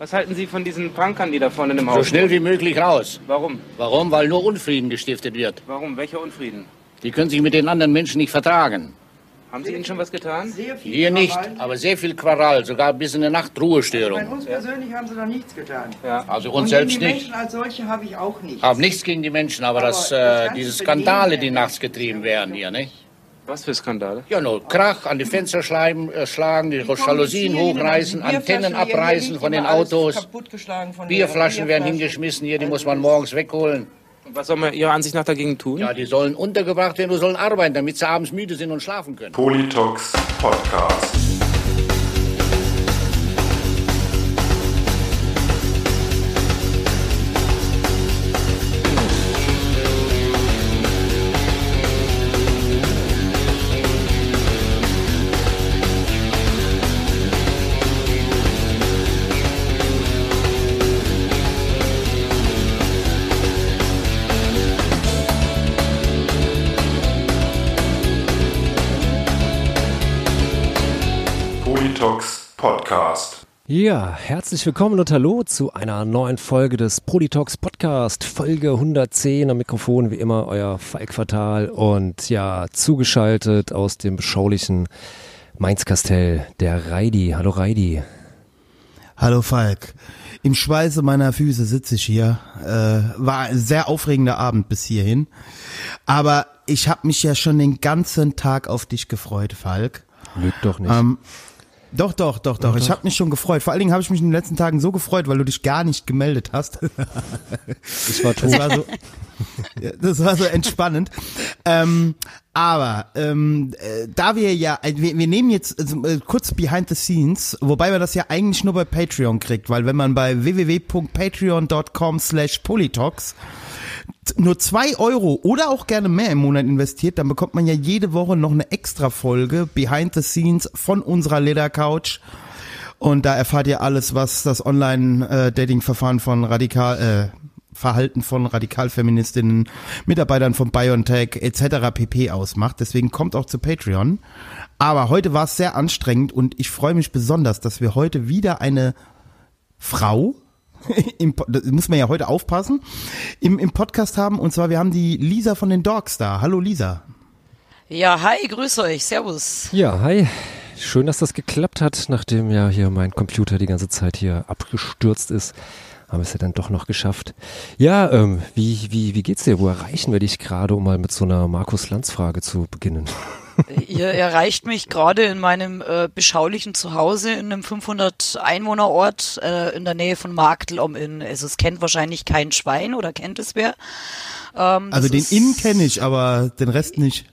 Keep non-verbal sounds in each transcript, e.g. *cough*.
Was halten Sie von diesen Punkern, die da vorne im Haus So schnell wie möglich raus. Warum? Warum? Weil nur Unfrieden gestiftet wird. Warum? Welcher Unfrieden? Die können sich mit den anderen Menschen nicht vertragen. Haben Sie ihnen schon was getan? Sehr viel Hier nicht, Krawall. aber sehr viel Quaral, sogar bis in der Nacht Bei Ruhestörung. uns persönlich haben sie noch nichts getan. Ja. Also Und uns gegen selbst die nicht. Menschen als solche habe ich auch nichts. Hab nichts gegen die Menschen, aber, Aber dass das äh, diese Skandale, die nachts getrieben werden hier, ne? Was für Skandale? Ja, nur Krach an die Fenster schleiben, äh, schlagen, die Jalousien hochreißen, Antennen abreißen von den Autos, von der Bierflaschen werden hingeschmissen hier, die Also muss man morgens wegholen. Und was soll man Ihrer Ansicht nach dagegen tun? Ja, die sollen untergebracht werden, die sollen arbeiten, damit sie abends müde sind und schlafen können. Politox Podcast. Ja, herzlich willkommen und hallo zu einer neuen Folge des Politox Podcast, Folge 110 am Mikrofon, wie immer euer Falk Fatal und ja, zugeschaltet aus dem beschaulichen Mainz-Kastell, der Reidi. Hallo Reidi. Hallo Falk. Im Schweiße meiner Füße sitze ich hier. Äh, war ein sehr aufregender Abend bis hierhin. Aber ich habe mich ja schon den ganzen Tag auf dich gefreut, Falk. Lügt doch nicht. Ähm, Doch, doch, doch, doch. Ich habe mich schon gefreut. Vor allen Dingen habe ich mich in den letzten Tagen so gefreut, weil du dich gar nicht gemeldet hast. *laughs* ich war tot. Das war so, das war so entspannend. Ähm, aber ähm, äh, da wir ja, äh, wir, wir nehmen jetzt also, äh, kurz behind the scenes, wobei man das ja eigentlich nur bei Patreon kriegt, weil wenn man bei www.patreon.com slash polytalks nur zwei Euro oder auch gerne mehr im Monat investiert, dann bekommt man ja jede Woche noch eine extra Folge Behind the Scenes von unserer Ledercouch. Und da erfahrt ihr alles, was das Online-Dating-Verfahren von Radikal, äh, Verhalten von Radikalfeministinnen, Mitarbeitern von BioNTech etc. pp. ausmacht. Deswegen kommt auch zu Patreon. Aber heute war es sehr anstrengend und ich freue mich besonders, dass wir heute wieder eine Frau *laughs* im, das muss man ja heute aufpassen, im, im Podcast haben. Und zwar, wir haben die Lisa von den Dogs da. Hallo Lisa. Ja, hi, grüß euch, servus. Ja, hi. Schön, dass das geklappt hat, nachdem ja hier mein Computer die ganze Zeit hier abgestürzt ist. Haben wir es ja dann doch noch geschafft. Ja, ähm, wie, wie, wie geht's dir? Wo erreichen wir dich gerade, um mal mit so einer Markus-Lanz-Frage zu beginnen? *laughs* Ihr erreicht mich gerade in meinem äh, beschaulichen Zuhause in einem 500 Einwohnerort äh, in der Nähe von Marktl am Inn. Also es kennt wahrscheinlich kein Schwein oder kennt es wer. Ähm, Also den ist- Inn kenne ich, aber den Rest nicht.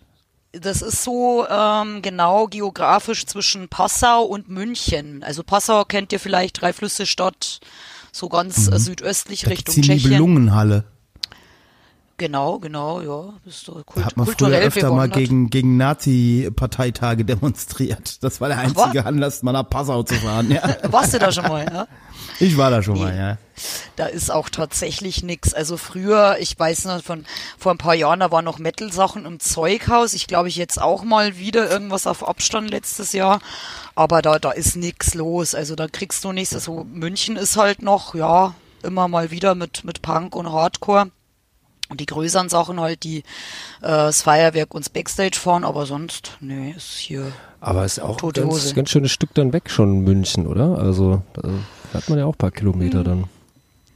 Das ist so ähm, genau geografisch zwischen Passau und München. Also Passau kennt ihr vielleicht, drei Flüsse Stadt, so ganz äh, südöstlich Da Richtung gibt's die Tschechien. Genau, genau, ja. Du Da kult hat man früher kulturell öfter mal gegen, gegen Nazi-Parteitage *laughs* demonstriert. Das war der einzige wa- Anlass, mal nach Passau zu fahren. Ja. *laughs* Warst du da schon mal, ja? Ich war da schon mal, ja. Da ist auch tatsächlich nix. Also früher, ich weiß noch, von vor ein paar Jahren, da waren noch Metal-Sachen im Zeughaus. Ich glaube, ich jetzt auch mal wieder irgendwas auf Abstand letztes Jahr. Aber da, da ist nix los. Also da kriegst du nichts. Also München ist halt noch, ja, immer mal wieder mit, mit Punk und Hardcore. Und die größeren Sachen halt, die äh, das Feuerwerk und das Backstage fahren, aber sonst, nee, ist hier. Aber ist auch ein Tote ganz, Hose. ganz schönes Stück dann weg schon München, oder? Also da hat man ja auch ein paar Kilometer dann.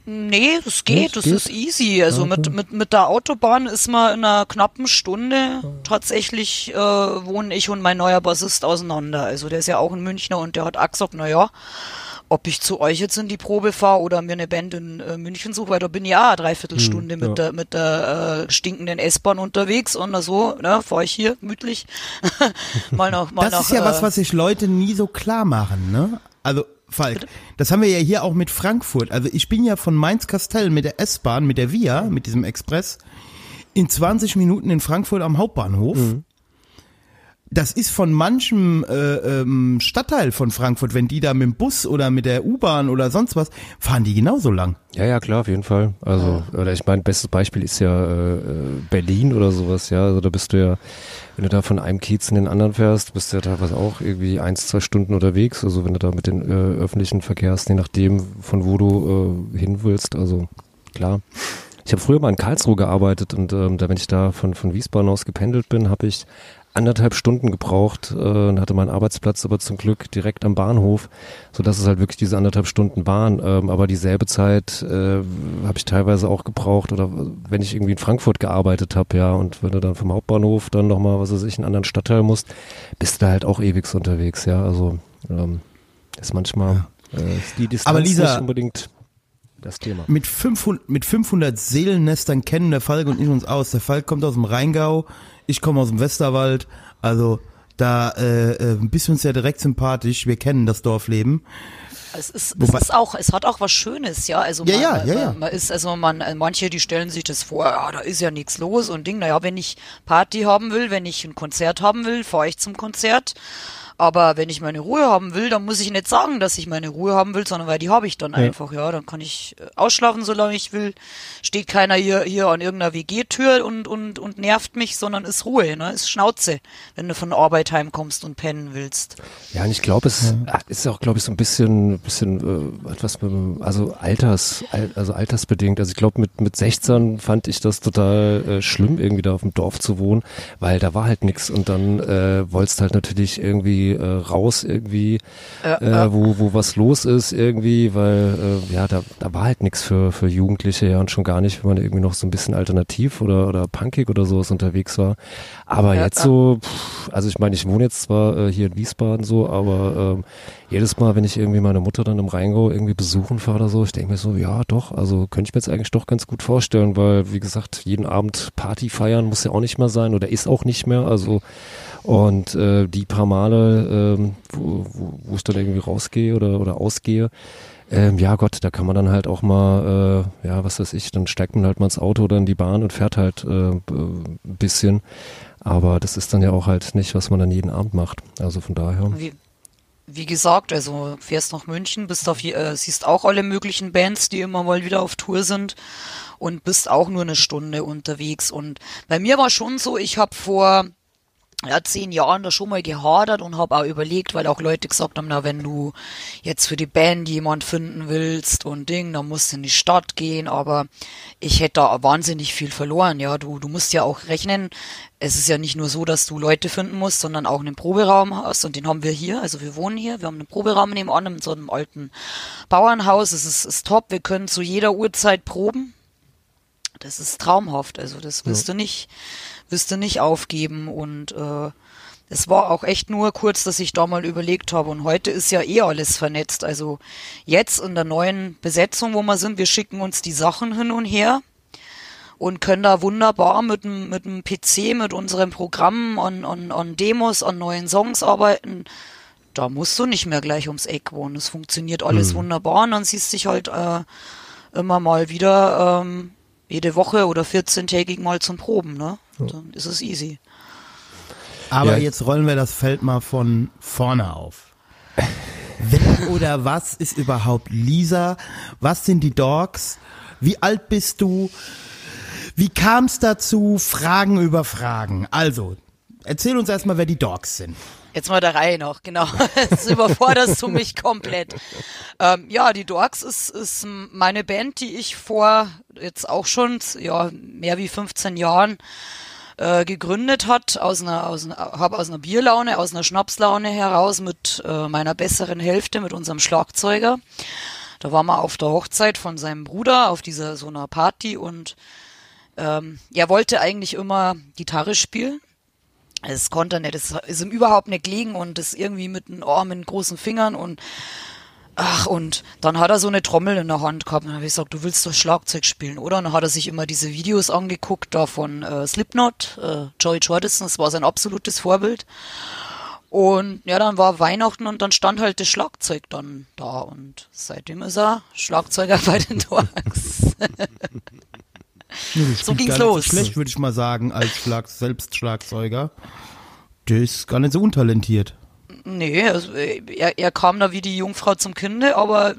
Nee, das geht, das geht? ist easy. Also mit, mit, mit der Autobahn ist man in einer knappen Stunde tatsächlich äh, wohnen ich und mein neuer Bassist auseinander. Also der ist ja auch ein Münchner und der hat auch gesagt, na ja, ob ich zu euch jetzt in die Probe fahre oder mir eine Band in äh, München suche, weil da bin ich ja eine Dreiviertelstunde mit ja. der mit der äh, stinkenden S-Bahn unterwegs und so, ne, fahre ich hier gemütlich *laughs* mal noch mal Das noch ist ja äh, was, was sich Leute nie so klar machen, ne? Also, Falk, das haben wir ja hier auch mit Frankfurt. Also ich bin ja von Mainz-Kastell mit der S-Bahn, mit der Via, mit diesem Express, in 20 Minuten in Frankfurt am Hauptbahnhof. Das ist von manchem äh, ähm, Stadtteil von Frankfurt, wenn die da mit dem Bus oder mit der U-Bahn oder sonst was, fahren die genauso lang. Ja, ja, klar, auf jeden Fall. Also, oder ich meine, bestes Beispiel ist ja äh, äh, Berlin oder sowas, ja. Also da bist du ja, wenn du da von einem Kiez in den anderen fährst, bist du ja teilweise auch irgendwie eins, zwei Stunden unterwegs. Also wenn du da mit den äh, öffentlichen Verkehrs, je nachdem, von wo du äh, hin willst, also klar. Ich habe früher mal in Karlsruhe gearbeitet und ähm, da, wenn ich da von, von Wiesbaden aus gependelt bin, habe ich anderthalb Stunden gebraucht äh, und hatte meinen Arbeitsplatz aber zum Glück direkt am Bahnhof, so dass es halt wirklich diese anderthalb Stunden waren. Ähm, aber dieselbe Zeit äh, habe ich teilweise auch gebraucht oder wenn ich irgendwie in Frankfurt gearbeitet habe, ja, und wenn du dann vom Hauptbahnhof dann nochmal, was weiß ich, in einen anderen Stadtteil musst, bist du da halt auch ewig unterwegs, ja. Also ähm, ist manchmal äh, ist die Distanz Aber Lisa- nicht unbedingt das Thema. Mit 500, mit 500 Seelennestern kennen der Falk und ich uns aus. Der Falk kommt aus dem Rheingau, ich komme aus dem Westerwald. Also da äh, äh, bist du uns ja direkt sympathisch. Wir kennen das Dorfleben. Es ist, Wobei- es ist auch, es hat auch was Schönes, ja. Also Ja, man, ja, man, ja, ja. man ist, also man, manche, die stellen sich das vor, ja, da ist ja nichts los und Ding. Naja, wenn ich Party haben will, wenn ich ein Konzert haben will, fahre ich zum Konzert. Aber wenn ich meine Ruhe haben will, dann muss ich nicht sagen, dass ich meine Ruhe haben will, sondern weil die habe ich dann einfach, ja. Dann kann ich äh, ausschlafen, solange ich will. Steht keiner hier, hier an irgendeiner WG-Tür und, und, und nervt mich, sondern ist Ruhe, ne? Ist Schnauze, wenn du von Arbeit heimkommst und pennen willst. Ja, und ich glaube, es ist auch, glaube ich, so ein bisschen, bisschen äh, etwas, mit, dem- also Alters, al, also altersbedingt. Also ich glaube, mit mit 16 fand ich das total äh, schlimm, irgendwie da auf dem Dorf zu wohnen, weil da war halt nix und dann äh, wolltest halt natürlich irgendwie äh, raus, irgendwie, äh, wo wo was los ist, irgendwie, weil äh, ja, da da war halt nix für für Jugendliche ja und schon gar nicht, wenn man irgendwie noch so ein bisschen alternativ oder oder punkig oder sowas unterwegs war. Aber jetzt so, pff, also ich meine, ich wohne jetzt zwar äh, hier in Wiesbaden so, aber ähm, jedes Mal, wenn ich irgendwie meine Mutter dann im Rheingau irgendwie besuchen fahre oder so, ich denke mir so, ja doch, also könnte ich mir jetzt eigentlich doch ganz gut vorstellen, weil wie gesagt, jeden Abend Party feiern muss ja auch nicht mehr sein oder ist auch nicht mehr, also und äh, die paar Male, ähm, wo, wo, wo ich dann irgendwie rausgehe oder, oder ausgehe, ähm, ja Gott, da kann man dann halt auch mal, äh, ja, was weiß ich, dann steigt man halt mal ins Auto oder in die Bahn und fährt halt äh, ein bisschen. Aber das ist dann ja auch halt nicht, was man dann jeden Abend macht. Also von daher. Wie, wie gesagt, also fährst nach München, bist auf, äh, siehst auch alle möglichen Bands, die immer mal wieder auf Tour sind und bist auch nur eine Stunde unterwegs. Und bei mir war schon so, ich habe vor ja, zehn Jahren da schon mal gehadert und habe auch überlegt, weil auch Leute gesagt haben, na, wenn du jetzt für die Band jemand finden willst und Ding, dann musst du in die Stadt gehen, aber ich hätte da wahnsinnig viel verloren, ja, du, du musst ja auch rechnen, es ist ja nicht nur so, dass du Leute finden musst, sondern auch einen Proberaum hast und den haben wir hier, also wir wohnen hier, wir haben einen Proberaum nebenan in so einem alten Bauernhaus, es ist, ist top, wir können zu jeder Uhrzeit proben, das ist traumhaft. Also das wirst du nicht, wirst du nicht aufgeben. Und äh, es war auch echt nur kurz, dass ich da mal überlegt habe. Und heute ist ja eh alles vernetzt. Also jetzt in der neuen Besetzung, wo wir sind, wir schicken uns die Sachen hin und her und können da wunderbar mit dem, mit dem PC, mit unserem Programm an, an, an Demos, an neuen Songs arbeiten. Da musst du nicht mehr gleich ums Eck wohnen. Es funktioniert alles wunderbar und dann siehst du dich halt äh, immer mal wieder ähm, jede Woche oder 14-tägig mal zum Proben, ne? Dann ist es easy. Aber Ja. jetzt rollen wir das Feld mal von vorne auf. Wer oder was ist überhaupt Lisa? Was sind die Dogs? Wie alt bist du? Wie kam es dazu? Fragen über Fragen. Also, erzähl uns erstmal, wer die Dogs sind. Jetzt mal der Reihe noch, genau. *laughs* Jetzt überforderst du mich komplett. Ähm, ja, die Dorks ist, ist meine Band, die ich vor jetzt auch schon ja, mehr wie 15 Jahren äh, gegründet hat, aus einer, aus einer, habe aus einer Bierlaune, aus einer Schnapslaune heraus mit äh, meiner besseren Hälfte, mit unserem Schlagzeuger. Da waren wir auf der Hochzeit von seinem Bruder auf dieser so einer Party und ähm, er wollte eigentlich immer Gitarre spielen. Es konnte er nicht, es ist ihm überhaupt nicht gelegen und das irgendwie mit den Armen, großen Fingern und ach, und dann hat er so eine Trommel in der Hand gehabt und dann habe ich gesagt, du willst doch Schlagzeug spielen, oder? Und dann hat er sich immer diese Videos angeguckt, da von äh, Slipknot, äh, Joey Jordison, das war sein absolutes Vorbild. Und ja, dann war Weihnachten und dann stand halt das Schlagzeug dann da und seitdem ist er Schlagzeuger bei *laughs* den Dorks. So ging's los. So schlecht, würde ich mal sagen, als Schlag Selbstschlagzeuger. Der ist gar nicht so untalentiert. Nee, also, er, er kam da wie die Jungfrau zum Kinde, aber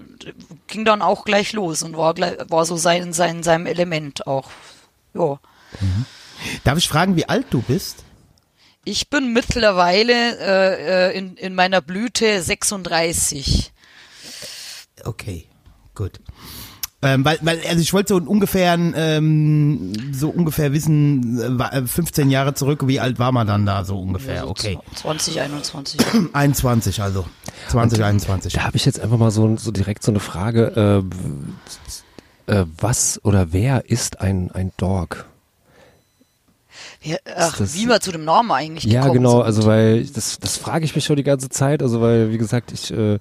ging dann auch gleich los und war, gleich, war so sein, sein, seinem Element auch. Ja. Darf ich fragen, wie alt du bist? Ich bin mittlerweile äh, äh, in, in meiner Blüte 36. Okay, gut. Ähm, weil, weil, also ich wollte so ungefähr, ähm, so ungefähr wissen, äh, wa- äh, 15 Jahre zurück, wie alt war man dann da so ungefähr? Okay. 2021. 21 also. 2021. Da habe ich jetzt einfach mal so, so direkt so eine Frage. Äh, äh, was oder wer ist ein, ein Dog? Ja, ach, das- wie wir zu dem Namen eigentlich Ja, gekommen genau, sind. also weil das, das frage ich mich schon die ganze Zeit, also weil, wie gesagt, ich, äh,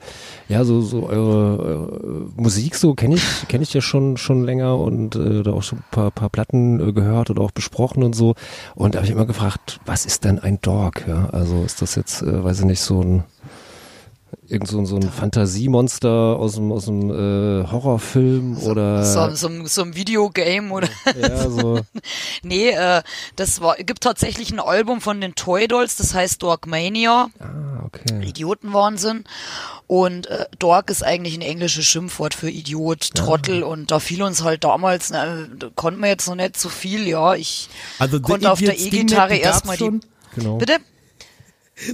ja, so, so eure, eure Musik so kenne ich, kenne ich ja schon, schon länger und äh, da auch schon ein paar, paar Platten äh, gehört oder auch besprochen und so. Und da habe ich immer gefragt, was ist denn ein Dog? Ja, also ist das jetzt, äh, weiß ich nicht, so ein irgend so, ein- so ein Fantasiemonster aus dem, aus dem äh, Horrorfilm oder so, so, so ein Videogame oder ja, so. *laughs* nee, äh, das war gibt tatsächlich ein Album von den Toy Dolls, das heißt Dogmania, Ah, okay. Idiotenwahnsinn. Und äh, Dog ist eigentlich ein englisches Schimpfwort für Idiot, Trottel und da fiel uns halt damals, na, da konnten wir jetzt noch nicht so viel, ja. Ich Also konnte auf der E-Gitarre erstmal die. Genau. Bitte?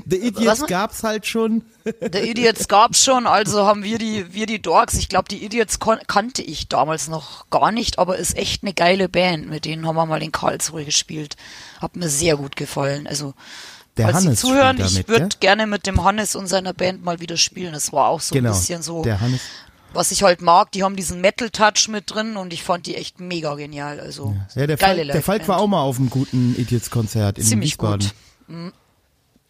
The Idiots gab's halt schon. The Idiots gab's schon, also haben wir die, wir die Dogs. Ich glaube, die Idiots kannte ich damals noch gar nicht, aber ist echt eine geile Band. Mit denen haben wir mal in Karlsruhe gespielt. Hat mir sehr gut gefallen. Also, Der falls Hannes Sie zuhören, spielt ich damit, würde gerne mit dem Hannes und seiner Band mal wieder spielen. Das war auch so Genau. ein bisschen so, was ich halt mag. Die haben diesen Metal-Touch mit drin und ich fand die echt mega genial. Also, Ja, der, geile Falk, der Falk war auch mal auf einem guten Idiots-Konzert in Ziemlich Wiesbaden. gut.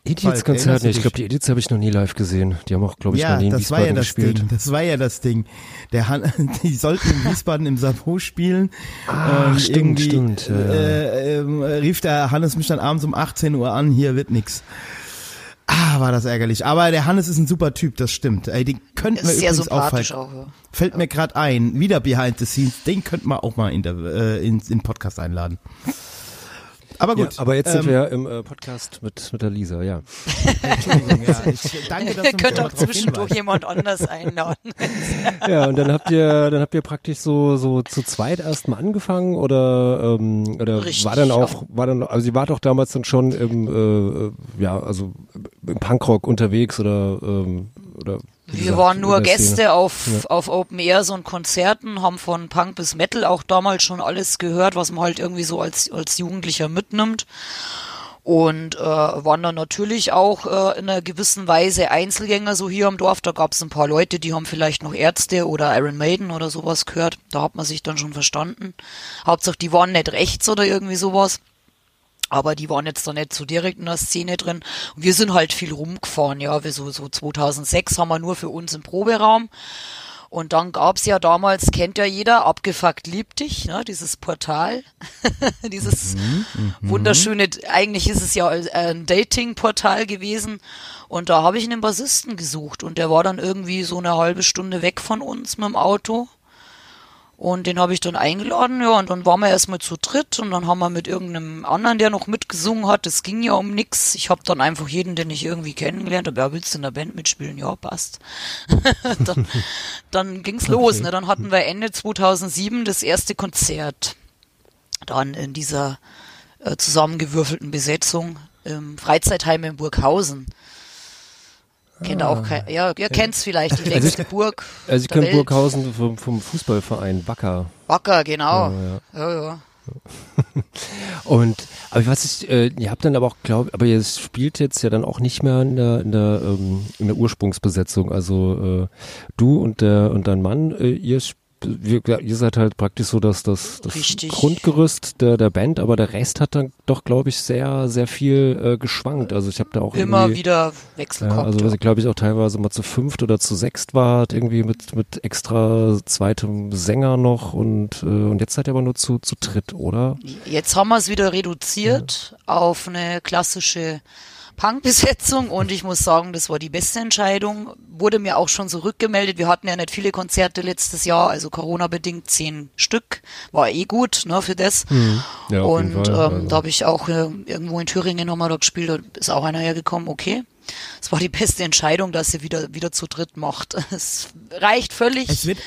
Idiots-Konzert, nee, ich glaube, die Idiots habe ich noch nie live gesehen. Die haben auch, glaube ich, noch Ja, nie in das war ja Wiesbaden das gespielt. Ding. Das war ja das Ding. Der Han *laughs* die sollten in Wiesbaden im Savo spielen. Ach, und stimmt, stimmt, ja, ja. Äh, ähm, rief der Hannes mich dann abends um 18 Uhr an, hier wird nix. Ah, war das ärgerlich. Aber der Hannes ist ein super Typ, das stimmt. Ey, den könnten wir Ist sehr übrigens auch auch. Ja. Fällt mir gerade ein, wieder Behind the Scenes, den könnten wir auch mal in, der, äh, in, in Podcast einladen. Aber gut. Ja, aber jetzt sind ähm, wir im äh, Podcast mit, mit der Lisa, ja. Entschuldigung, ja, ich danke, dass du Ihr mich könnt da auch zwischendurch jemand anders einladen. *laughs* Ja, und dann habt ihr, dann habt ihr praktisch so, so zu zweit erstmal angefangen oder, ähm, oder Richtig, war dann auch, ja. war dann, also ihr wart doch damals dann schon im, äh, äh, ja, also im Punkrock unterwegs oder, ähm, oder Wir waren nur Szene. Gäste auf, auf Open Airs und Konzerten, haben von Punk bis Metal auch damals schon alles gehört, was man halt irgendwie so als, als Jugendlicher mitnimmt. Und äh, waren dann natürlich auch äh, in einer gewissen Weise Einzelgänger so hier im Dorf. Da gab es ein paar Leute, die haben vielleicht noch Ärzte oder Iron Maiden oder sowas gehört. Da hat man sich dann schon verstanden. Hauptsache, die waren nicht rechts oder irgendwie sowas. Aber die waren jetzt da nicht so direkt in der Szene drin. Und wir sind halt viel rumgefahren, ja. Wir so, so 2006 haben wir nur für uns im Proberaum. Und dann gab's ja damals, kennt ja jeder, abgefuckt liebt dich, ne, dieses Portal. *laughs* dieses wunderschöne, eigentlich ist es ja ein Dating-Portal gewesen. Und da habe ich einen Bassisten gesucht und der war dann irgendwie so eine halbe Stunde weg von uns mit dem Auto. Und den habe ich dann eingeladen, ja, und dann waren wir erstmal zu dritt und dann haben wir mit irgendeinem anderen, der noch mitgesungen hat, es ging ja um nix. Ich habe dann einfach jeden, den ich irgendwie kennengelernt habe, ja, willst du in der Band mitspielen? Ja, passt. *laughs* dann dann ging's los, ne? Dann hatten wir Ende 2007 das erste Konzert. Dann in dieser äh, zusammengewürfelten Besetzung im Freizeitheim in Burghausen. Kennt auch kein, ja, ihr kennt's vielleicht, die *laughs* längste Burg. Also ich kenne. Burghausen vom, vom Fußballverein Wacker. Wacker, genau. Ja, ja, ja. *laughs* Und aber was ich, äh, ihr habt dann aber auch, glaube aber ihr spielt jetzt ja dann auch nicht mehr in der in der ähm, in der Ursprungsbesetzung. Also äh, du und der und dein Mann, äh, ihr sp- wir, ja, ihr seid halt praktisch so das das, das Richtig. Grundgerüst der der Band, aber der Rest hat dann doch, glaube ich, sehr sehr viel äh, geschwankt. Also ich habe da auch Immer wieder Wechsel ja, also was ich glaube ich auch teilweise mal zu fünft oder zu sechst war, irgendwie mit mit extra zweitem Sänger noch und äh, und jetzt seid ihr aber nur zu zu dritt, oder? Jetzt haben wir es wieder reduziert auf eine klassische Punkbesetzung und ich muss sagen, das war die beste Entscheidung. Wurde mir auch schon so rückgemeldet. Wir hatten ja nicht viele Konzerte letztes Jahr, also Corona-bedingt zehn Stück. War eh gut, ne, für das. Ja, auf jeden und Fall, ähm, also. da habe ich auch äh, irgendwo in Thüringen nochmal da gespielt, da ist auch einer hergekommen, okay. Es war die beste Entscheidung, dass sie wieder, wieder zu dritt macht. *laughs* Es reicht völlig. Es wird,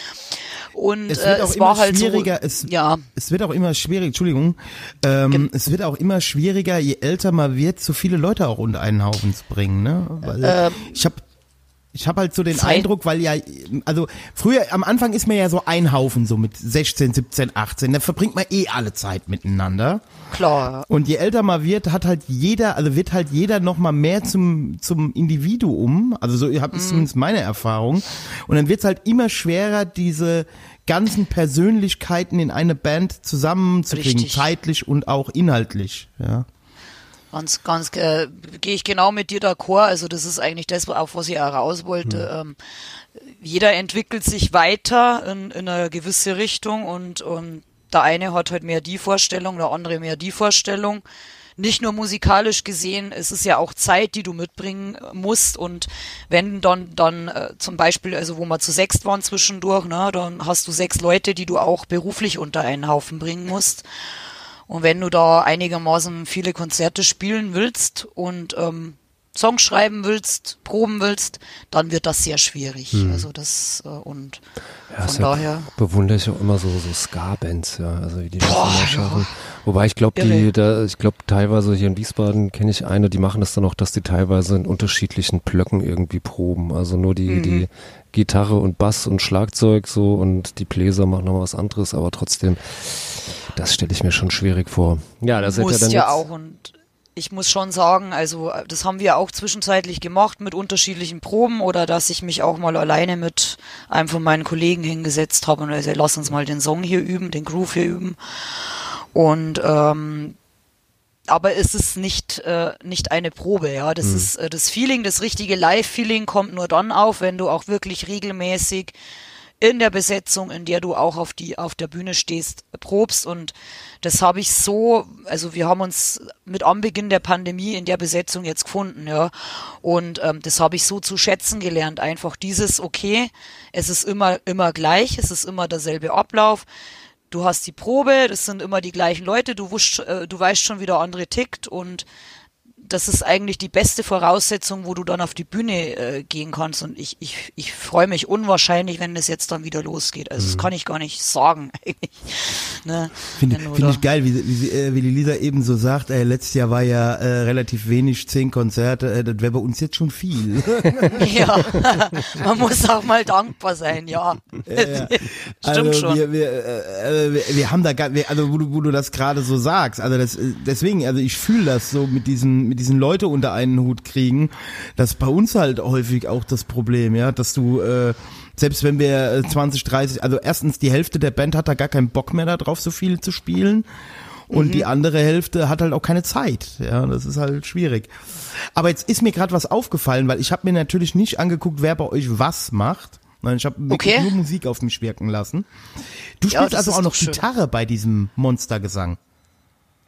und es äh, wird auch es immer war halt schwieriger. so. es, ja, es wird auch immer schwieriger, Entschuldigung, ähm, es wird auch immer schwieriger, je älter man wird, so viele Leute auch unter einen Haufen zu bringen, ne? Weil ich habe ich habe halt so den Zeit- Eindruck, weil ja, also früher, am Anfang ist man ja so ein Haufen, so mit 16, 17, 18, da verbringt man eh alle Zeit miteinander. klar. Und je älter man wird, hat halt jeder, also wird halt jeder noch mal mehr zum zum Individuum. Also so habe Mhm. ich zumindest meine Erfahrung. Und dann wird es halt immer schwerer, diese ganzen Persönlichkeiten in eine Band zusammenzukriegen, Richtig. zeitlich und auch inhaltlich. Ja. Ganz, ganz, äh, gehe ich genau mit dir d'accord. Also das ist eigentlich das, auf was ich auch raus wollte. Ähm, jeder entwickelt sich weiter in, in eine gewisse Richtung und, und der eine hat halt mehr die Vorstellung, der andere mehr die Vorstellung. Nicht nur musikalisch gesehen, es ist ja auch Zeit, die du mitbringen musst und wenn dann dann äh, zum Beispiel, also wo wir zu sechst waren zwischendurch, ne, dann hast du sechs Leute, die du auch beruflich unter einen Haufen bringen musst. Und wenn du da einigermaßen viele Konzerte spielen willst und ähm, Songs schreiben willst, proben willst, dann wird das sehr schwierig. Also das äh, und Ja, von daher. bewundere ich auch immer so, so Ska-Bands, ja, also wie die das immer schaffen. Wobei ich glaube, die, da, ich glaube teilweise hier in Wiesbaden kenne ich eine, die machen das dann auch, dass die teilweise in unterschiedlichen Blöcken irgendwie proben. Also nur die, Mhm. die Gitarre und Bass und Schlagzeug so und die Bläser machen noch was anderes, aber trotzdem, das stelle ich mir schon schwierig vor. Ja, das hätte ja dann ja auch und ich muss schon sagen, also das haben wir auch zwischenzeitlich gemacht mit unterschiedlichen Proben oder dass ich mich auch mal alleine mit einem von meinen Kollegen hingesetzt habe und also lass uns mal den Song hier üben, den Groove hier üben. Und ähm, aber es ist nicht äh, nicht eine Probe, ja. Das ist äh, das Feeling, das richtige Live-Feeling kommt nur dann auf, wenn du auch wirklich regelmäßig in der Besetzung, in der du auch auf die auf der Bühne stehst, probst. Und das habe ich so, also wir haben uns mit Anbeginn der Pandemie in der Besetzung jetzt gefunden, ja, und ähm, das habe ich so zu schätzen gelernt, einfach dieses okay, es ist immer immer gleich, es ist immer derselbe Ablauf. Du hast die Probe, das sind immer die gleichen Leute, du, wusch, äh, du weißt schon, wie der andere tickt. Und das ist eigentlich die beste Voraussetzung, wo du dann auf die Bühne äh, gehen kannst. Und ich, ich, ich freue mich unwahrscheinlich, wenn das jetzt dann wieder losgeht. Also das kann ich gar nicht sagen. *laughs* Ne? Finde find ich geil, wie, wie, äh, wie die Lisa eben so sagt, äh, letztes Jahr war ja äh, relativ wenig, zehn Konzerte, äh, das wäre bei uns jetzt schon viel. *laughs* Ja, *laughs* man muss auch mal dankbar sein, ja. Stimmt also schon. Wir, wir, äh, äh, wir, wir haben da gar, wir, also wo du, wo du das gerade so sagst, also das, äh, deswegen, also ich fühle das so mit diesen, mit diesen Leute unter einen Hut kriegen, das ist bei uns halt häufig auch das Problem, ja, dass du, äh, selbst wenn wir äh, 20, 30, also erstens die Hälfte der Band hat da gar keinen Bock mehr darauf, so viel zu spielen. Und Mhm. die andere Hälfte hat halt auch keine Zeit. Ja, das ist halt schwierig. Aber jetzt ist mir gerade was aufgefallen, weil ich habe mir natürlich nicht angeguckt, wer bei euch was macht. Nein, ich habe Okay. nur Musik auf mich wirken lassen. Du Ja, spielst also auch noch doch schön. Gitarre bei diesem Monstergesang.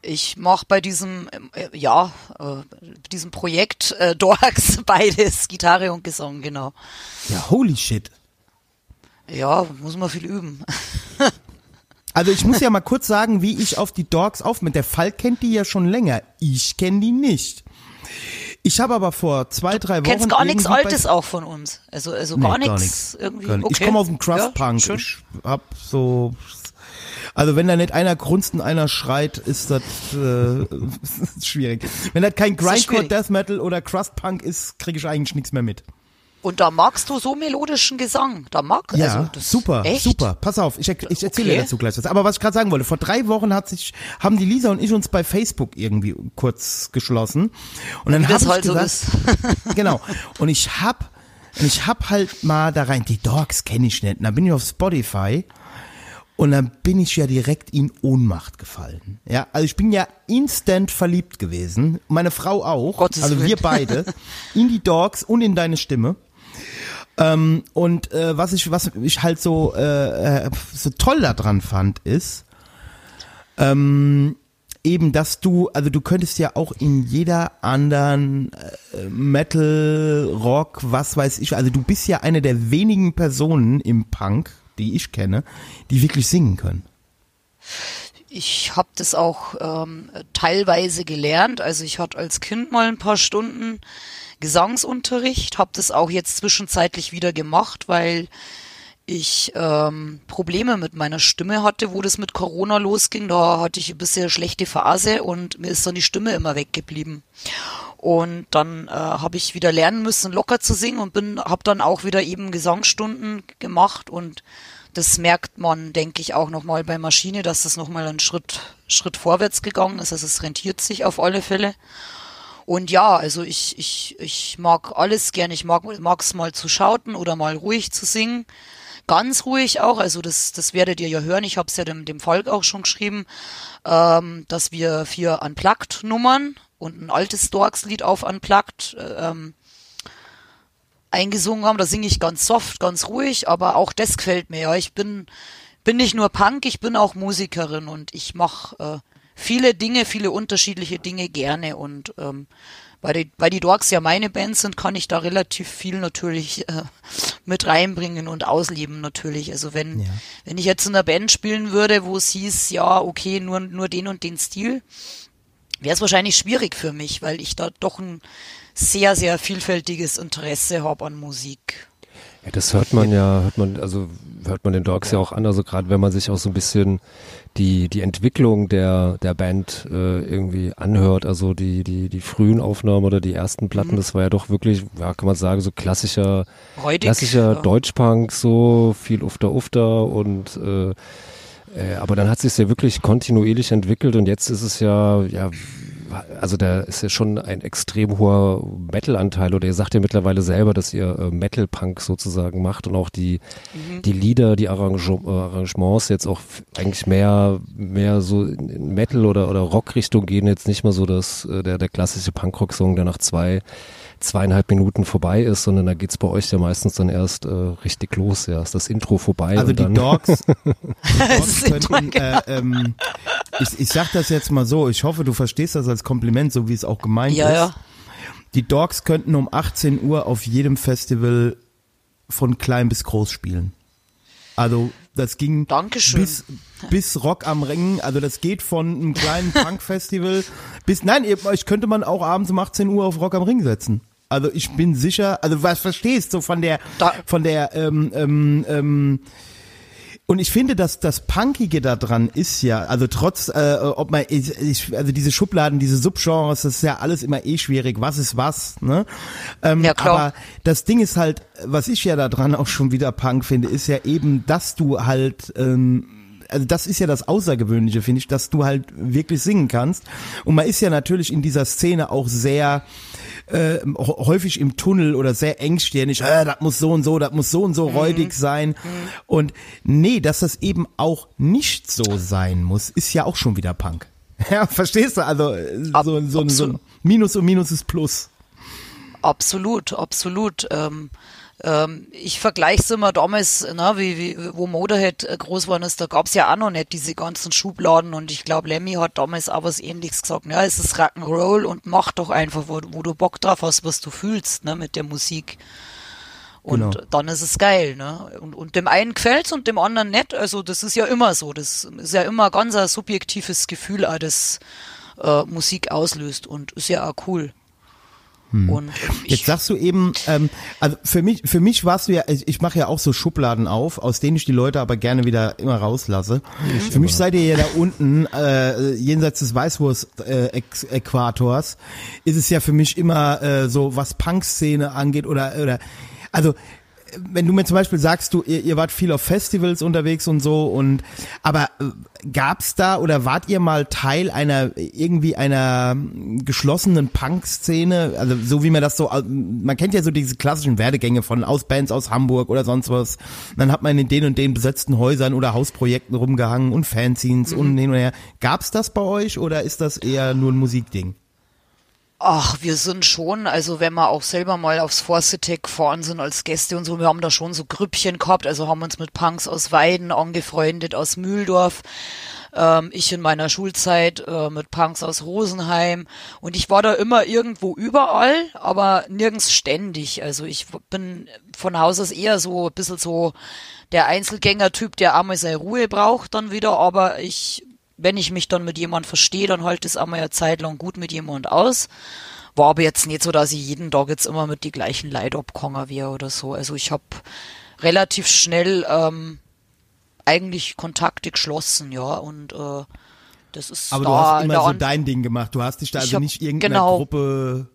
Ich mache bei diesem, äh, ja, äh, diesem Projekt äh, *laughs* Dorks beides, Gitarre und Gesang, genau. Ja, holy shit. Ja, muss man viel üben. *laughs* Also ich muss ja mal kurz sagen, wie ich auf die Dogs auf mit Der Fall kennt die ja schon länger. Ich kenne die nicht. Ich habe aber vor zwei, drei Wochen. Kennst gar nichts Altes auch von uns. Also, also Nee, gar nichts irgendwie. Gar. Okay. Ich komme aus dem Ja, Crust-Punk. schön. ich hab so. Also wenn da nicht einer grunzt und einer schreit, ist das äh, *laughs* ist schwierig. Wenn das kein Grindcore. Death Metal oder Crust-Punk ist, kriege ich eigentlich nichts mehr mit. Und da magst du so melodischen Gesang. Da mag Ja, also das super, echt? super. Pass auf, ich, ich erzähle Okay. dir dazu gleich was. Aber was ich gerade sagen wollte, vor drei Wochen hat sich, haben die Lisa und ich uns bei Facebook irgendwie kurz geschlossen. Und dann habe das ich halt so gesagt, ist. *laughs* genau. Und ich hab, und ich hab halt mal da rein, die Dogs kenne ich nicht. Und dann bin ich auf Spotify und dann bin ich ja direkt in Ohnmacht gefallen. Ja, also ich bin ja instant verliebt gewesen. Meine Frau auch. Gottes also wir beide. *laughs* In die Dogs und in deine Stimme. Ähm, und äh, was ich was ich halt so äh, äh, so toll daran fand ist, ähm, eben, dass du, also du könntest ja auch in jeder anderen äh, Metal, Rock, was weiß ich, also du bist ja eine der wenigen Personen im Punk, die ich kenne, die wirklich singen können. Ich habe das auch ähm, teilweise gelernt. Also ich hatte als Kind mal ein paar Stunden Gesangsunterricht, habe das auch jetzt zwischenzeitlich wieder gemacht, weil ich ähm, Probleme mit meiner Stimme hatte, wo das mit Corona losging. Da hatte ich ein bisschen schlechte Phase und mir ist dann die Stimme immer weggeblieben. Und dann äh, habe ich wieder lernen müssen, locker zu singen und bin, habe dann auch wieder eben Gesangsstunden gemacht und das merkt man, denke ich, auch nochmal bei Maschine, dass das nochmal einen Schritt, Schritt vorwärts gegangen ist. Also es rentiert sich auf alle Fälle. Und ja, also ich, ich, ich mag alles gern. Ich mag es mal zu schauten oder mal ruhig zu singen. Ganz ruhig auch, also das, das werdet ihr ja hören. Ich habe es ja dem, dem Volk auch schon geschrieben, ähm, dass wir vier Unplugged-Nummern und ein altes Storks-Lied auf Unplugged ähm, eingesungen haben. Da singe ich ganz soft, ganz ruhig, aber auch das gefällt mir. Ja, ich bin bin nicht nur Punk, ich bin auch Musikerin und ich mache äh, viele Dinge, viele unterschiedliche Dinge gerne und ähm, weil die, weil die Dorks ja meine Band sind, kann ich da relativ viel natürlich äh, mit reinbringen und ausleben natürlich. Also wenn, ja. wenn ich jetzt in einer Band spielen würde, wo es hieß, ja, okay, nur, nur den und den Stil, wäre es wahrscheinlich schwierig für mich, weil ich da doch ein sehr, sehr vielfältiges Interesse habe an Musik. Ja, das hört man ja, hört man, also hört man den Dogs ja auch an, also gerade wenn man sich auch so ein bisschen die, die Entwicklung der, der Band äh, irgendwie anhört, also die, die, die frühen Aufnahmen oder die ersten Platten, mhm. das war ja doch wirklich, ja, kann man sagen, so klassischer, Freudig, klassischer ja. Deutschpunk, so viel Ufter Ufter und äh, äh, aber dann hat sich ja wirklich kontinuierlich entwickelt und jetzt ist es ja, ja, also da ist ja schon ein extrem hoher Metal-Anteil oder ihr sagt ja mittlerweile selber, dass ihr äh, Metal-Punk sozusagen macht und auch die, mhm. die Lieder, die Arrange Arrangements jetzt auch eigentlich mehr, mehr so in Metal- oder, oder Rock-Richtung gehen, jetzt nicht mehr so das, äh, der, der klassische Punk-Rock-Song, der nach zwei zweieinhalb Minuten vorbei ist, sondern da geht's bei euch ja meistens dann erst äh, richtig los, ja. Ist das Intro vorbei. Also die dann Dogs, *laughs* Dogs *laughs* könnten, äh, ähm, ich, ich sag das jetzt mal so, ich hoffe, du verstehst das als Kompliment, so wie es auch gemeint ja, ist. Ja. Die Dogs könnten um 18 Uhr auf jedem Festival von klein bis groß spielen. Also das ging Dankeschön. bis bis Rock am Ring, also das geht von einem kleinen *laughs* Punk-Festival bis nein, ich könnte man auch abends um 18 Uhr auf Rock am Ring setzen. Also ich bin sicher, also was verstehst du von der da. von der ähm, ähm, ähm, und ich finde, dass das Punkige daran ist ja, also trotz, äh, ob man, ich, ich, also diese Schubladen, diese Subgenres, das ist ja alles immer eh schwierig, was ist was, ne? Ähm, ja, klar. Aber das Ding ist halt, was ich ja daran auch schon wieder Punk finde, ist ja eben, dass du halt, ähm, also das ist ja das Außergewöhnliche, finde ich, dass du halt wirklich singen kannst. Und man ist ja natürlich in dieser Szene auch sehr, äh, häufig im Tunnel oder sehr engstirnig, äh, das muss so und so, das muss so und so mhm. räudig sein. Mhm. Und nee, dass das eben auch nicht so sein muss, ist ja auch schon wieder Punk. *laughs* Ja, verstehst du? Also so, so, so ein Minus und Minus ist Plus. Absolut, absolut. Ähm, ähm, ich vergleiche es immer damals, ne, wie, wie, wo Motorhead äh, groß war, ist, da gab's ja auch noch nicht diese ganzen Schubladen und ich glaube, Lemmy hat damals auch was ähnliches gesagt. Ja, es ist Rock'n'Roll und mach doch einfach, wo, wo du Bock drauf hast, was du fühlst, ne, mit der Musik. Und genau. dann ist es geil, ne? Und, und dem einen gefällt's und dem anderen nicht. Also das ist ja immer so. Das ist ja immer ganz ein subjektives Gefühl, das äh, Musik auslöst und ist ja auch cool. Hm. Und Jetzt sagst du eben, ähm, also für mich, für mich warst du ja, ich, ich mache ja auch so Schubladen auf, aus denen ich die Leute aber gerne wieder immer rauslasse. Mhm. Für mich seid ihr ja da unten, äh, jenseits des Weißwurst-Äquators, äh, ist es ja für mich immer äh, so, was Punk-Szene angeht oder, oder also wenn du mir zum Beispiel sagst, du, ihr, ihr wart viel auf Festivals unterwegs und so und aber äh, gab's da oder wart ihr mal Teil einer irgendwie einer geschlossenen Punk-Szene? Also so wie man das so, man kennt ja so diese klassischen Werdegänge von aus Bands aus Hamburg oder sonst was. Und dann hat man in den und den besetzten Häusern oder Hausprojekten rumgehangen und Fanzines mhm. und hin und her. Gab's das bei euch oder ist das eher nur ein Musikding? Ach, wir sind schon, also wenn wir auch selber mal aufs Forcetec gefahren sind als Gäste und so, wir haben da schon so Grüppchen gehabt, also haben uns mit Punks aus Weiden angefreundet, aus Mühldorf. ähm, ich in meiner Schulzeit äh, mit Punks aus Rosenheim und ich war da immer irgendwo überall, aber nirgends ständig. Also ich bin von Haus aus eher so ein bisschen so der Einzelgänger-Typ, der einmal seine Ruhe braucht dann wieder, aber ich, wenn ich mich dann mit jemand verstehe, dann halt es einmal eine Zeit lang gut mit jemand aus. War aber jetzt nicht so, dass ich jeden Tag jetzt immer mit die gleichen Leute abgehangen wäre oder so. Also ich habe relativ schnell ähm, eigentlich Kontakte geschlossen, ja, und äh, das ist Aber da du hast immer so An- dein Ding gemacht. Du hast dich da also nicht irgendeiner genau. Gruppe.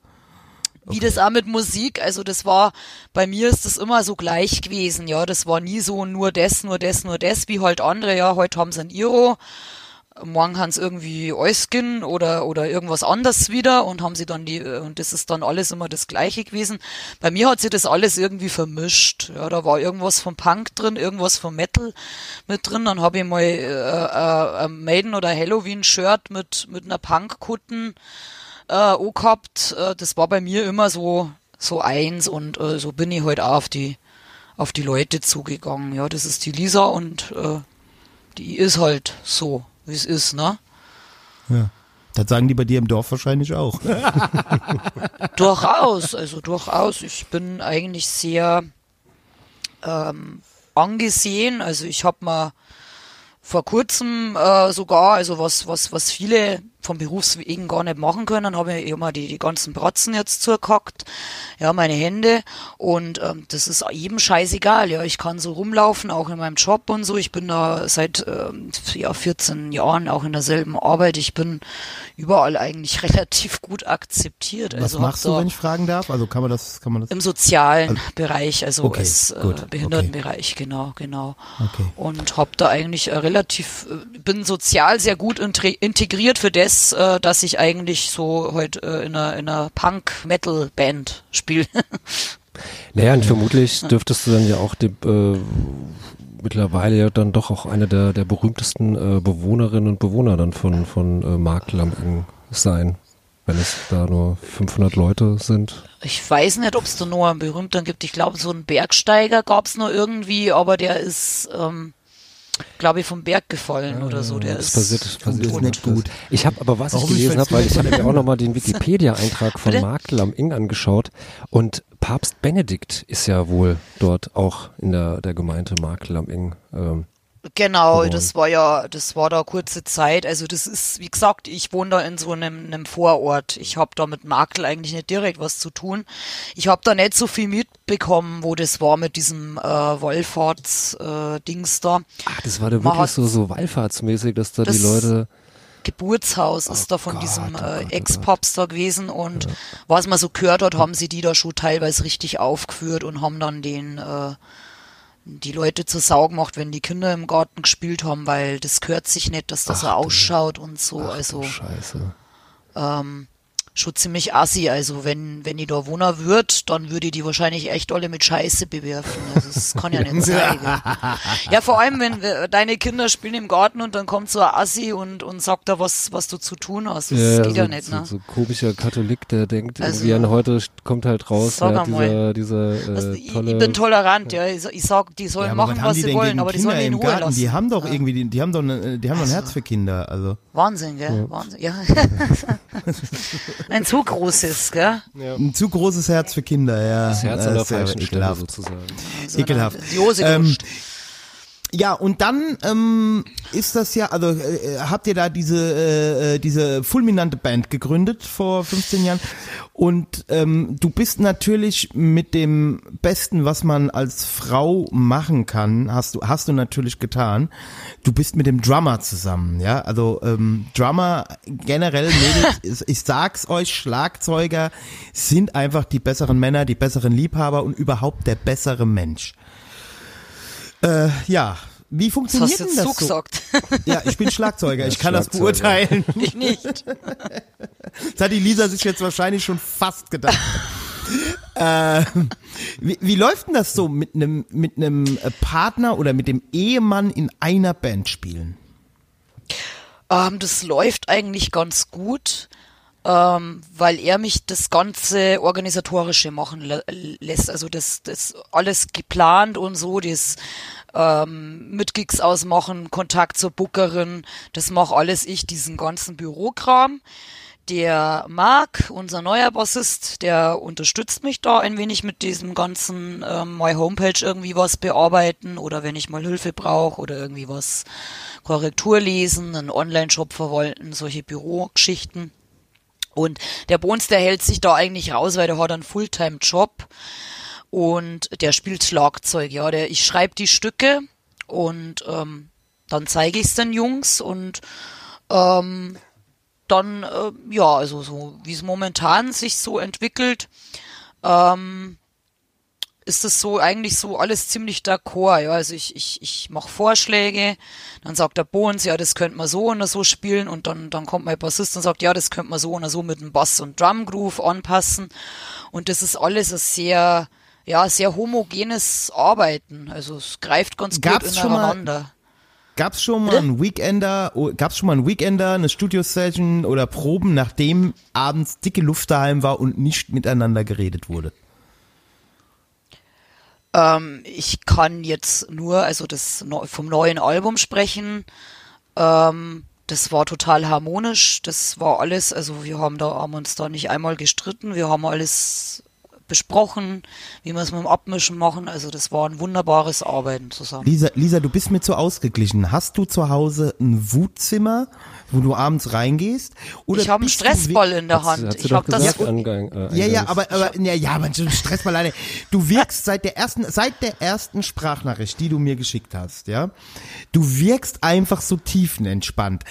Wie das auch mit Musik, also das war, bei mir ist das immer so gleich gewesen, ja, das war nie so nur das, nur das, nur das, wie halt andere, ja, heute haben sie ein Iro, morgen haben sie irgendwie Euskin oder, oder irgendwas anderes wieder und haben sie dann die, und das ist dann alles immer das Gleiche gewesen. Bei mir hat sich das alles irgendwie vermischt, ja, da war irgendwas vom Punk drin, irgendwas vom Metal mit drin, dann habe ich mal äh, äh, Maiden oder Halloween-Shirt mit, mit einer Punk-Kutten äh, auch gehabt. Äh, das war bei mir immer so so eins und äh, so bin ich heute halt auch auf die auf die Leute zugegangen. Ja, das ist die Lisa und äh, die ist halt so, wie es ist, ne? Ja. Das sagen die bei dir im Dorf wahrscheinlich auch. *laughs* durchaus, also durchaus. Ich bin eigentlich sehr ähm, angesehen. Also ich habe mal vor kurzem äh, sogar, also was, was, was viele vom Berufswegen gar nicht machen können, habe ich immer die, die ganzen Bratzen jetzt zugehackt, ja, meine Hände und ähm, das ist jedem scheißegal, ja, ich kann so rumlaufen, auch in meinem Job und so, ich bin da seit ähm, ja, 14 Jahren auch in derselben Arbeit, ich bin überall eigentlich *laughs* relativ gut akzeptiert. Was also machst du, wenn ich fragen darf? Also kann man das, kann man das? im sozialen Bereich, also Okay, als äh, gut, Behindertenbereich, genau, genau. Okay. Und habe da eigentlich äh, relativ, äh, bin sozial sehr gut integriert für das, äh, dass ich eigentlich so heute äh, in einer, in einer Punk-Metal-Band spiele. *laughs* Naja, und vermutlich dürftest du dann ja auch die, äh, mittlerweile ja dann doch auch eine der, der berühmtesten äh, Bewohnerinnen und Bewohner dann von, von äh, Marklampen sein, wenn es da nur 500 Leute sind. ich weiß nicht, ob es da noch einen berühmten gibt. Ich glaube, so einen Bergsteiger gab es noch irgendwie, aber der ist, ähm, glaube ich, vom Berg gefallen oder so. Der das ist, passiert, das passiert ist nicht gut. Ich habe aber was Warum? ich gelesen habe, weil ich habe mir auch nochmal den Wikipedia-Eintrag von Bitte? Mark Lam-Ing angeschaut und Papst Benedikt ist ja wohl dort auch in der, der Gemeinde Mark Lam-Ing. Ähm, Genau, geworden. das war ja, das war da kurze Zeit. Also das ist, wie gesagt, ich wohne da in so einem, einem Vorort. Ich habe da mit Makel eigentlich nicht direkt was zu tun. Ich habe da nicht so viel mitbekommen, wo das war mit diesem äh, Wallfahrts-Dings äh, da. ach, das war da wirklich hat- so, so wallfahrtsmäßig, dass da die Das- Leute... Geburtshaus ist da von Gott, diesem oh äh, oh Ex-Pops da gewesen und was man so gehört hat, haben sie die da schon teilweise richtig aufgeführt und haben dann den äh, die Leute zur Sau gemacht, wenn die Kinder im Garten gespielt haben, weil das gehört sich nicht, dass das so ausschaut und so. also Scheiße. ähm, schon ziemlich assi. Also wenn, wenn ich da wohnen würde, dann würde ich die wahrscheinlich echt alle mit Scheiße bewerfen. Also das kann ja nicht sein. *laughs* ja, vor allem, wenn äh, deine Kinder spielen im Garten und dann kommt so ein Assi und, und sagt da was, was du zu tun hast. Das geht so, ja nicht, so, ne? so komischer Katholik, der denkt, Also, irgendwie an heute kommt halt raus, sag ja, einmal. dieser, dieser Also, äh, ich, tolle... ich bin tolerant, ja. Ich, ich sag, die sollen Ja, machen, was die sie wollen, aber die Kinder sollen mich in Ruhe Garten? lassen. Die haben doch Ja. irgendwie, die, die haben doch, ne, die haben doch ein Also. Herz für Kinder. Also Wahnsinn, gell? Wahnsinn, ja. *laughs* *laughs* Ein zu großes, gell? ein zu großes Herz für Kinder. Ja, das Herz an der ist ja falschen Stelle ekelhaft. sozusagen. So Ekelhaft. Ähm. Ja, und dann ähm, ist das ja, also äh, habt ihr da diese äh, äh, diese fulminante Band gegründet vor 15 Jahren und ähm, du bist natürlich mit dem Besten, was man als Frau machen kann, hast du hast du natürlich getan. Du bist mit dem Drummer zusammen, ja, also ähm, Drummer generell, Mädels, *laughs* ich- ich sag's euch, Schlagzeuger sind einfach die besseren Männer, die besseren Liebhaber und überhaupt der bessere Mensch. Äh, ja, wie Das funktioniert hast du denn jetzt das so. Ja, ich bin Schlagzeuger, ich kann das beurteilen. *laughs* ich nicht. Das hat die Lisa sich jetzt wahrscheinlich schon fast gedacht. *laughs* äh, wie, wie läuft denn das so mit einem mit einem Partner oder mit dem Ehemann in einer Band spielen? Ähm, das läuft eigentlich ganz gut. Ähm, weil er mich das ganze organisatorische machen lä lässt. Also das, das alles geplant und so, das ähm, mit Gigs ausmachen, Kontakt zur Bookerin, das mache alles ich, diesen ganzen Bürokram. Der Marc, unser neuer Bassist, der unterstützt mich da ein wenig mit diesem ganzen ähm, My Homepage irgendwie was bearbeiten oder wenn ich mal Hilfe brauche oder irgendwie was Korrektur lesen, einen Online-Shop verwalten, solche Bürogeschichten. Und der Bones, der hält sich da eigentlich raus, weil der hat einen Fulltime-Job und der spielt Schlagzeug. Ja, der, ich schreibe die Stücke und ähm, dann zeige ich es den Jungs und ähm, dann, äh, ja, also so wie es momentan sich so entwickelt, ähm, ist es so eigentlich so alles ziemlich d'accord. Ja, also ich, ich, ich mache Vorschläge, dann sagt der Bones, ja, das könnte man so und so spielen und dann, dann kommt mein Bassist und sagt, ja, das könnte man so und so mit dem Bass und Drum Groove anpassen. Und das ist alles ein sehr, ja, sehr homogenes Arbeiten. Also es greift ganz Gab's gut ineinander. Gab's schon mal einen Weekender, gab's schon mal einen Weekender, eine Studio-Session oder Proben, nachdem abends dicke Luft daheim war und nicht miteinander geredet wurde? Ähm, ich kann jetzt nur, also das vom neuen Album sprechen. Ähm, das war total harmonisch. Das war alles, also wir haben da haben uns da nicht einmal gestritten. Wir haben alles besprochen, wie wir es mit dem Abmischen machen. Also das war ein wunderbares Arbeiten zusammen. Lisa, Lisa, du bist mir zu ausgeglichen. Hast du zu Hause ein Wutzimmer, wo du abends reingehst? Oder ich habe einen Stressball in der Hand. sie Ich doch habe das gesagt, Angang, äh, Ja, ja, aber, aber ja, ja, aber schon Stress mal alleine. Du wirkst seit der ersten, seit der ersten Sprachnachricht, die du mir geschickt hast, ja, du wirkst einfach so tiefenentspannt.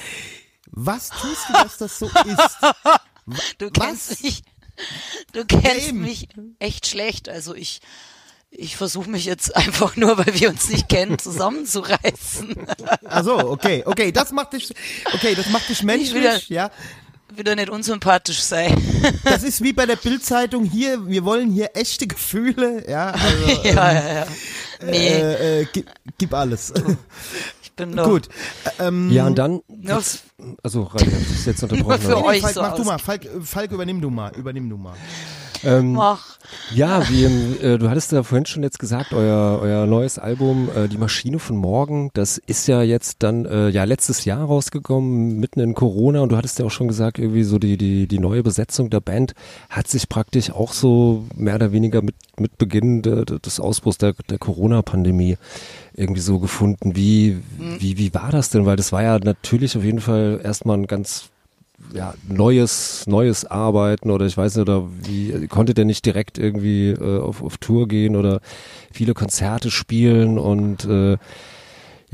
Was tust du, dass das so *laughs* ist? Du Was? kennst mich. *laughs* Du kennst eben. mich echt schlecht. Also ich, ich versuche mich jetzt einfach nur, weil wir uns nicht kennen, zusammenzureißen. *laughs* Also, okay, okay, das macht dich, okay, das macht dich menschlich, wieder- ja. Wieder nicht unsympathisch sein. *laughs* Das ist wie bei der Bildzeitung hier, wir wollen hier echte Gefühle, ja, also, ja, ja, ja. Nee, äh, äh, gib, gib alles. Bin doch Gut, ähm, Ja, und dann, f- also Ralf, ich jetzt *laughs* unterbrochen. für euch Falk, so mach du aus. mal, Falk, Falk, übernimm du mal, übernimm du mal. Ähm, mach. Ja, wie, äh, du hattest ja vorhin schon jetzt gesagt, euer, euer neues Album, äh, Die Maschine von morgen, das ist ja jetzt dann äh, ja letztes Jahr rausgekommen, mitten in Corona und du hattest ja auch schon gesagt, irgendwie so die, die, die neue Besetzung der Band hat sich praktisch auch so mehr oder weniger mit, mit Beginn de, de, des Ausbruchs der, der Corona-Pandemie irgendwie so gefunden. Wie, wie, wie war das denn? Weil das war ja natürlich auf jeden Fall erstmal ein ganz ja, neues, neues Arbeiten oder ich weiß nicht, oder wie, konnte der nicht direkt irgendwie äh, auf, auf Tour gehen oder viele Konzerte spielen und äh,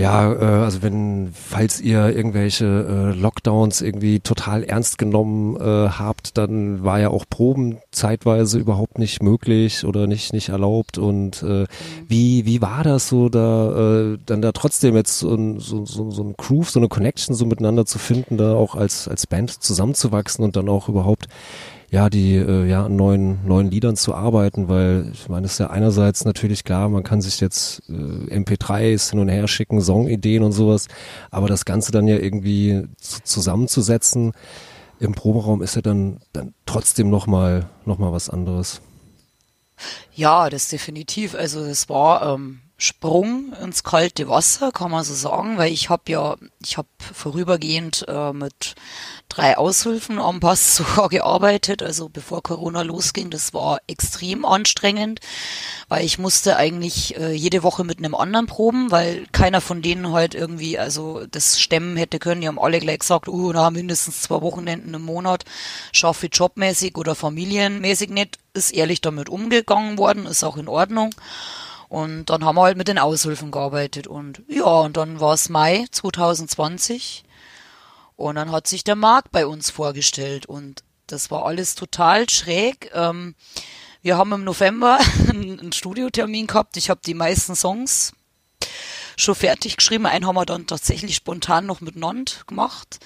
ja, äh, also wenn, falls ihr irgendwelche äh, Lockdowns irgendwie total ernst genommen äh, habt, dann war ja auch Proben zeitweise überhaupt nicht möglich oder nicht nicht erlaubt. Und äh, wie wie war das so da äh, dann da trotzdem jetzt so ein, so, so, so ein Groove, so eine Connection so miteinander zu finden, da auch als als Band zusammenzuwachsen und dann auch überhaupt ja, die äh, ja an neuen neuen Liedern zu arbeiten, weil ich meine, es ist ja einerseits natürlich klar, man kann sich jetzt äh, MP3s hin und her schicken, Songideen und sowas, aber das Ganze dann ja irgendwie zu, zusammenzusetzen im Proberaum ist ja dann dann trotzdem noch mal noch mal was anderes. Ja, das definitiv. Also es war ähm, Sprung ins kalte Wasser, kann man so sagen, weil ich habe ja, ich habe vorübergehend äh, mit drei Aushilfen am Pass *laughs* sogar gearbeitet, also bevor Corona losging. Das war extrem anstrengend, weil ich musste eigentlich äh, jede Woche mit einem anderen proben, weil keiner von denen halt irgendwie, also das stemmen hätte können. Die haben alle gleich gesagt, uh, na, mindestens zwei Wochenenden im Monat schaffe ich jobmäßig oder familienmäßig nicht. Ist ehrlich damit umgegangen worden, ist auch in Ordnung. Und dann haben wir halt mit den Aushilfen gearbeitet. Und ja, und dann war es Mai 2020. Und dann hat sich der Marc bei uns vorgestellt. Und das war alles total schräg. Ähm, wir haben im November *laughs* einen Studiotermin gehabt. Ich habe die meisten Songs schon fertig geschrieben. Einen haben wir dann tatsächlich spontan noch mit Nond gemacht.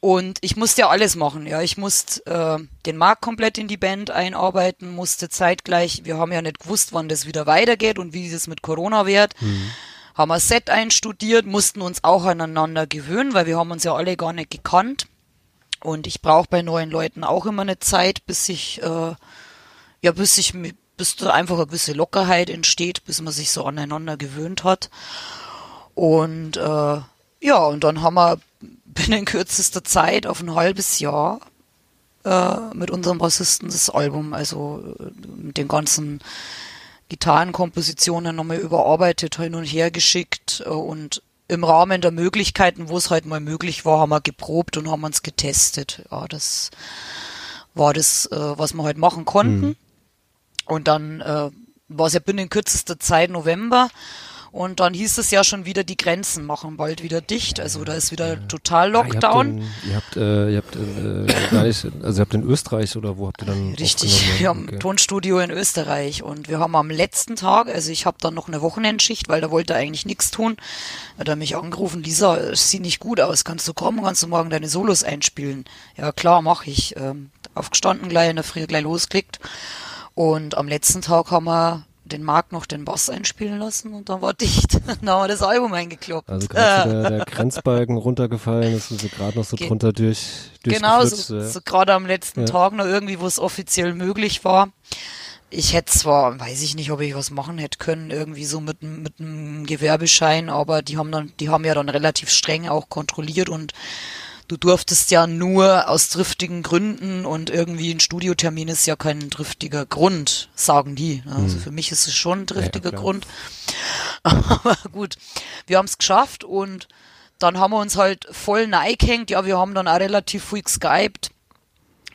Und ich musste ja alles machen. Ja, ich musste äh, den Markt komplett in die Band einarbeiten, musste zeitgleich, wir haben ja nicht gewusst, wann das wieder weitergeht und wie es mit Corona wird. Haben wir Set einstudiert, mussten uns auch aneinander gewöhnen, weil wir haben uns ja alle gar nicht gekannt. Und ich brauche bei neuen Leuten auch immer eine Zeit, bis ich, äh, ja, bis ich, bis da einfach eine gewisse Lockerheit entsteht, bis man sich so aneinander gewöhnt hat. Und äh, ja, und dann haben wir *laughs* binnen kürzester Zeit auf ein halbes Jahr äh, mit unserem Bassisten das Album, also äh, mit den ganzen Gitarrenkompositionen nochmal überarbeitet, hin und her geschickt äh, und im Rahmen der Möglichkeiten, wo es halt mal möglich war, haben wir geprobt und haben uns getestet. Ja, das war das, äh, was wir halt machen konnten. Und dann äh, war es ja binnen kürzester Zeit November. Und dann hieß es ja schon wieder, die Grenzen machen bald wieder dicht. Also da ist wieder total Ah, Lockdown. ihr habt, in, ihr habt, äh, ihr habt äh, nicht, also ihr habt in Österreich oder wo habt ihr dann Richtig, wir haben Okay. ein Tonstudio in Österreich und wir haben am letzten Tag, also ich habe dann noch eine Wochenendschicht, weil da wollte er eigentlich nichts tun, hat er mich angerufen, Lisa, es sieht nicht gut aus, kannst du kommen, kannst du morgen deine Solos einspielen? Ja klar, mache ich. Ähm, aufgestanden gleich in der Früh gleich losgeklickt und am letzten Tag haben wir den Marc noch den Bass einspielen lassen und dann war dicht. *laughs* dann haben wir das Album eingekloppt. Also gerade der, der *laughs* Grenzbalken runtergefallen ist so gerade noch so Ge- drunter durch, Genau, durchgeflutscht, so, ja. so gerade am letzten Ja. Tag noch irgendwie, wo es offiziell möglich war. Ich hätte zwar, weiß ich nicht, ob ich was machen hätte können, irgendwie so mit, einem- mit einem Gewerbeschein, aber die haben dann, die haben ja dann relativ streng auch kontrolliert und du durftest ja nur aus triftigen Gründen und irgendwie ein Studiotermin ist ja kein triftiger Grund, sagen die. Also für mich ist es schon ein triftiger klar. Grund. *laughs* Aber gut, wir haben es geschafft und dann haben wir uns halt voll neigehängt. Ja, wir haben dann auch relativ viel geskypt.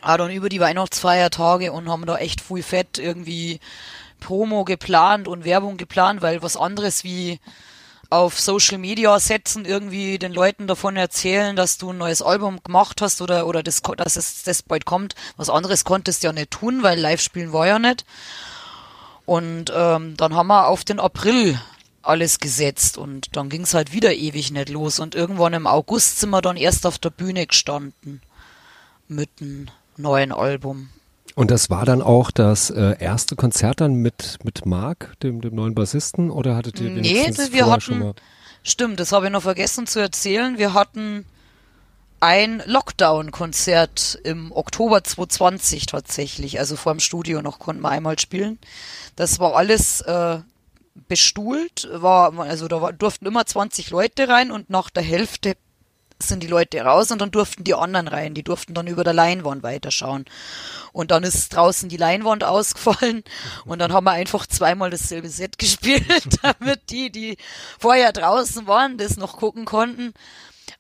Auch dann über die Weihnachtsfeiertage und haben da echt viel fett irgendwie Promo geplant und Werbung geplant, weil was anderes wie auf Social Media setzen, irgendwie den Leuten davon erzählen, dass du ein neues Album gemacht hast oder, oder das, dass es das bald kommt. Was anderes konntest du ja nicht tun, weil Live-Spielen war ja nicht. Und ähm, dann haben wir auf den April alles gesetzt und dann ging's halt wieder ewig nicht los. Und irgendwann im August sind wir dann erst auf der Bühne gestanden mit einem neuen Album. Und das war dann auch das äh, erste Konzert dann mit, mit Marc, dem, dem neuen Bassisten, oder hattet ihr Nee, wenigstens wir vorher schon hatten, stimmt, das habe ich noch vergessen zu erzählen. Wir hatten ein Lockdown-Konzert im Oktober 2020 tatsächlich, also vor dem Studio noch konnten wir einmal spielen. Das war alles äh, bestuhlt, war, also da war, durften immer 20 Leute rein und nach der Hälfte sind die Leute raus und dann durften die anderen rein, die durften dann über der Leinwand weiterschauen. Und dann ist draußen die Leinwand ausgefallen und dann haben wir einfach zweimal dasselbe Set *laughs* gespielt, damit die, die vorher draußen waren, das noch gucken konnten.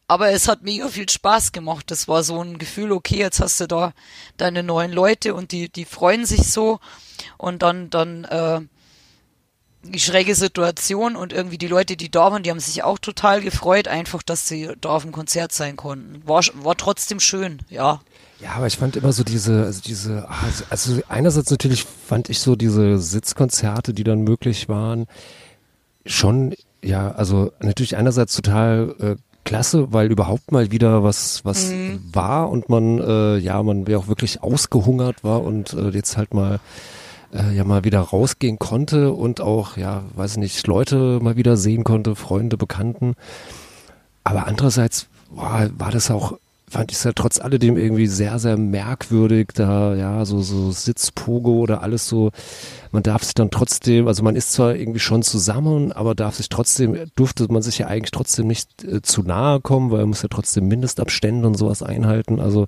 Aber es hat mega viel Spaß gemacht. Das war so ein Gefühl, okay, jetzt hast du da deine neuen Leute und die, die freuen sich so. Und dann, dann, äh, schräge Situation und irgendwie die Leute, die da waren, die haben sich auch total gefreut, einfach, dass sie da auf dem Konzert sein konnten. War, war trotzdem schön, ja. Ja, aber ich fand immer so diese, also diese, also- also einerseits natürlich fand ich so diese Sitzkonzerte, die dann möglich waren, schon, ja, also natürlich einerseits total äh, klasse, weil überhaupt mal wieder was, was war und man, äh, ja, man ja auch wirklich ausgehungert war und äh, jetzt halt mal äh, ja mal wieder rausgehen konnte und auch, ja, weiß nicht, Leute mal wieder sehen konnte, Freunde, Bekannten. Aber andererseits boah, war das auch, fand ich es ja trotz alledem irgendwie sehr, sehr merkwürdig, da, ja, so, so Sitzpogo oder alles so. Man darf sich dann trotzdem, also man ist zwar irgendwie schon zusammen, aber darf sich trotzdem, durfte man sich ja eigentlich trotzdem nicht äh, zu nahe kommen, weil man muss ja trotzdem Mindestabstände und sowas einhalten. Also,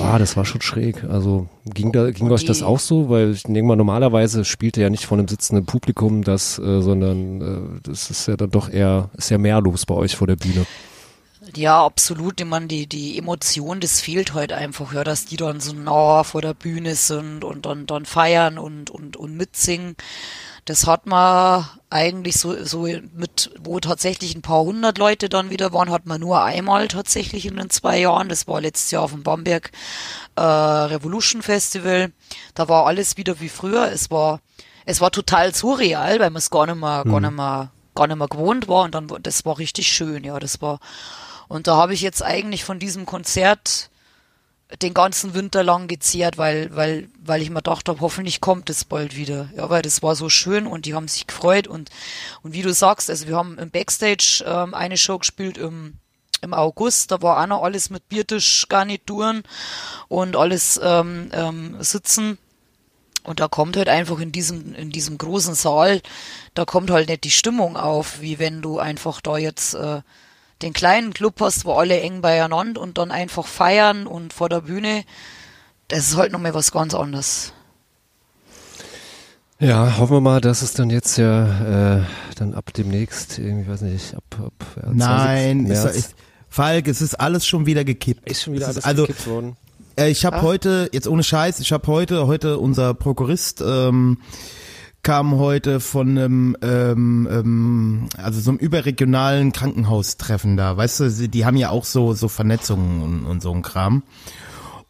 Ah, das war schon schräg. Also ging da ging euch das auch so, weil ich denke mal normalerweise spielt er ja nicht von einem sitzenden Publikum das, äh, sondern äh, das ist ja dann doch eher ist ja mehr los bei euch vor der Bühne. Ja, absolut. Ich meine, die, die Emotion, das fehlt heute einfach, ja, dass die dann so nah vor der Bühne sind und dann, dann feiern und, und, und mitsingen. Das hat man eigentlich so, so mit, wo tatsächlich ein paar hundert Leute dann wieder waren, hat man nur einmal tatsächlich in den zwei Jahren. Das war letztes Jahr auf dem Bamberg äh, Revolution Festival. Da war alles wieder wie früher. Es war, es war total surreal, weil man es gar nicht mehr, gar nicht mehr, gar nicht mehr gewohnt war. Und dann, war- das war richtig schön, ja, das war, und da habe ich jetzt eigentlich von diesem Konzert den ganzen Winter lang gezehrt, weil, weil, weil ich mir dachte, hoffentlich kommt es bald wieder. Ja, weil das war so schön und die haben sich gefreut und, und wie du sagst, also wir haben im Backstage ähm, eine Show gespielt im im August, da war auch noch alles mit Biertischgarnituren und alles ähm, ähm, sitzen. Und da kommt halt einfach in diesem, in diesem großen Saal, da kommt halt nicht die Stimmung auf, wie wenn du einfach da jetzt äh, den kleinen Club hast, wo alle eng beieinander und dann einfach feiern und vor der Bühne. Das ist halt nochmal was ganz anderes. Ja, hoffen wir mal, dass es dann jetzt ja äh, dann ab demnächst, irgendwie, weiß nicht, ab, ab ja, 20. Nein, März. ist, Falk, es ist alles schon wieder gekippt. ist schon wieder Es alles also, gekippt worden. Äh, ich habe heute, jetzt ohne Scheiß, ich habe heute, heute unser Prokurist ähm, kam heute von einem, ähm, ähm, also so einem überregionalen Krankenhaustreffen da. Weißt du, die haben ja auch so so Vernetzungen und, und so ein Kram.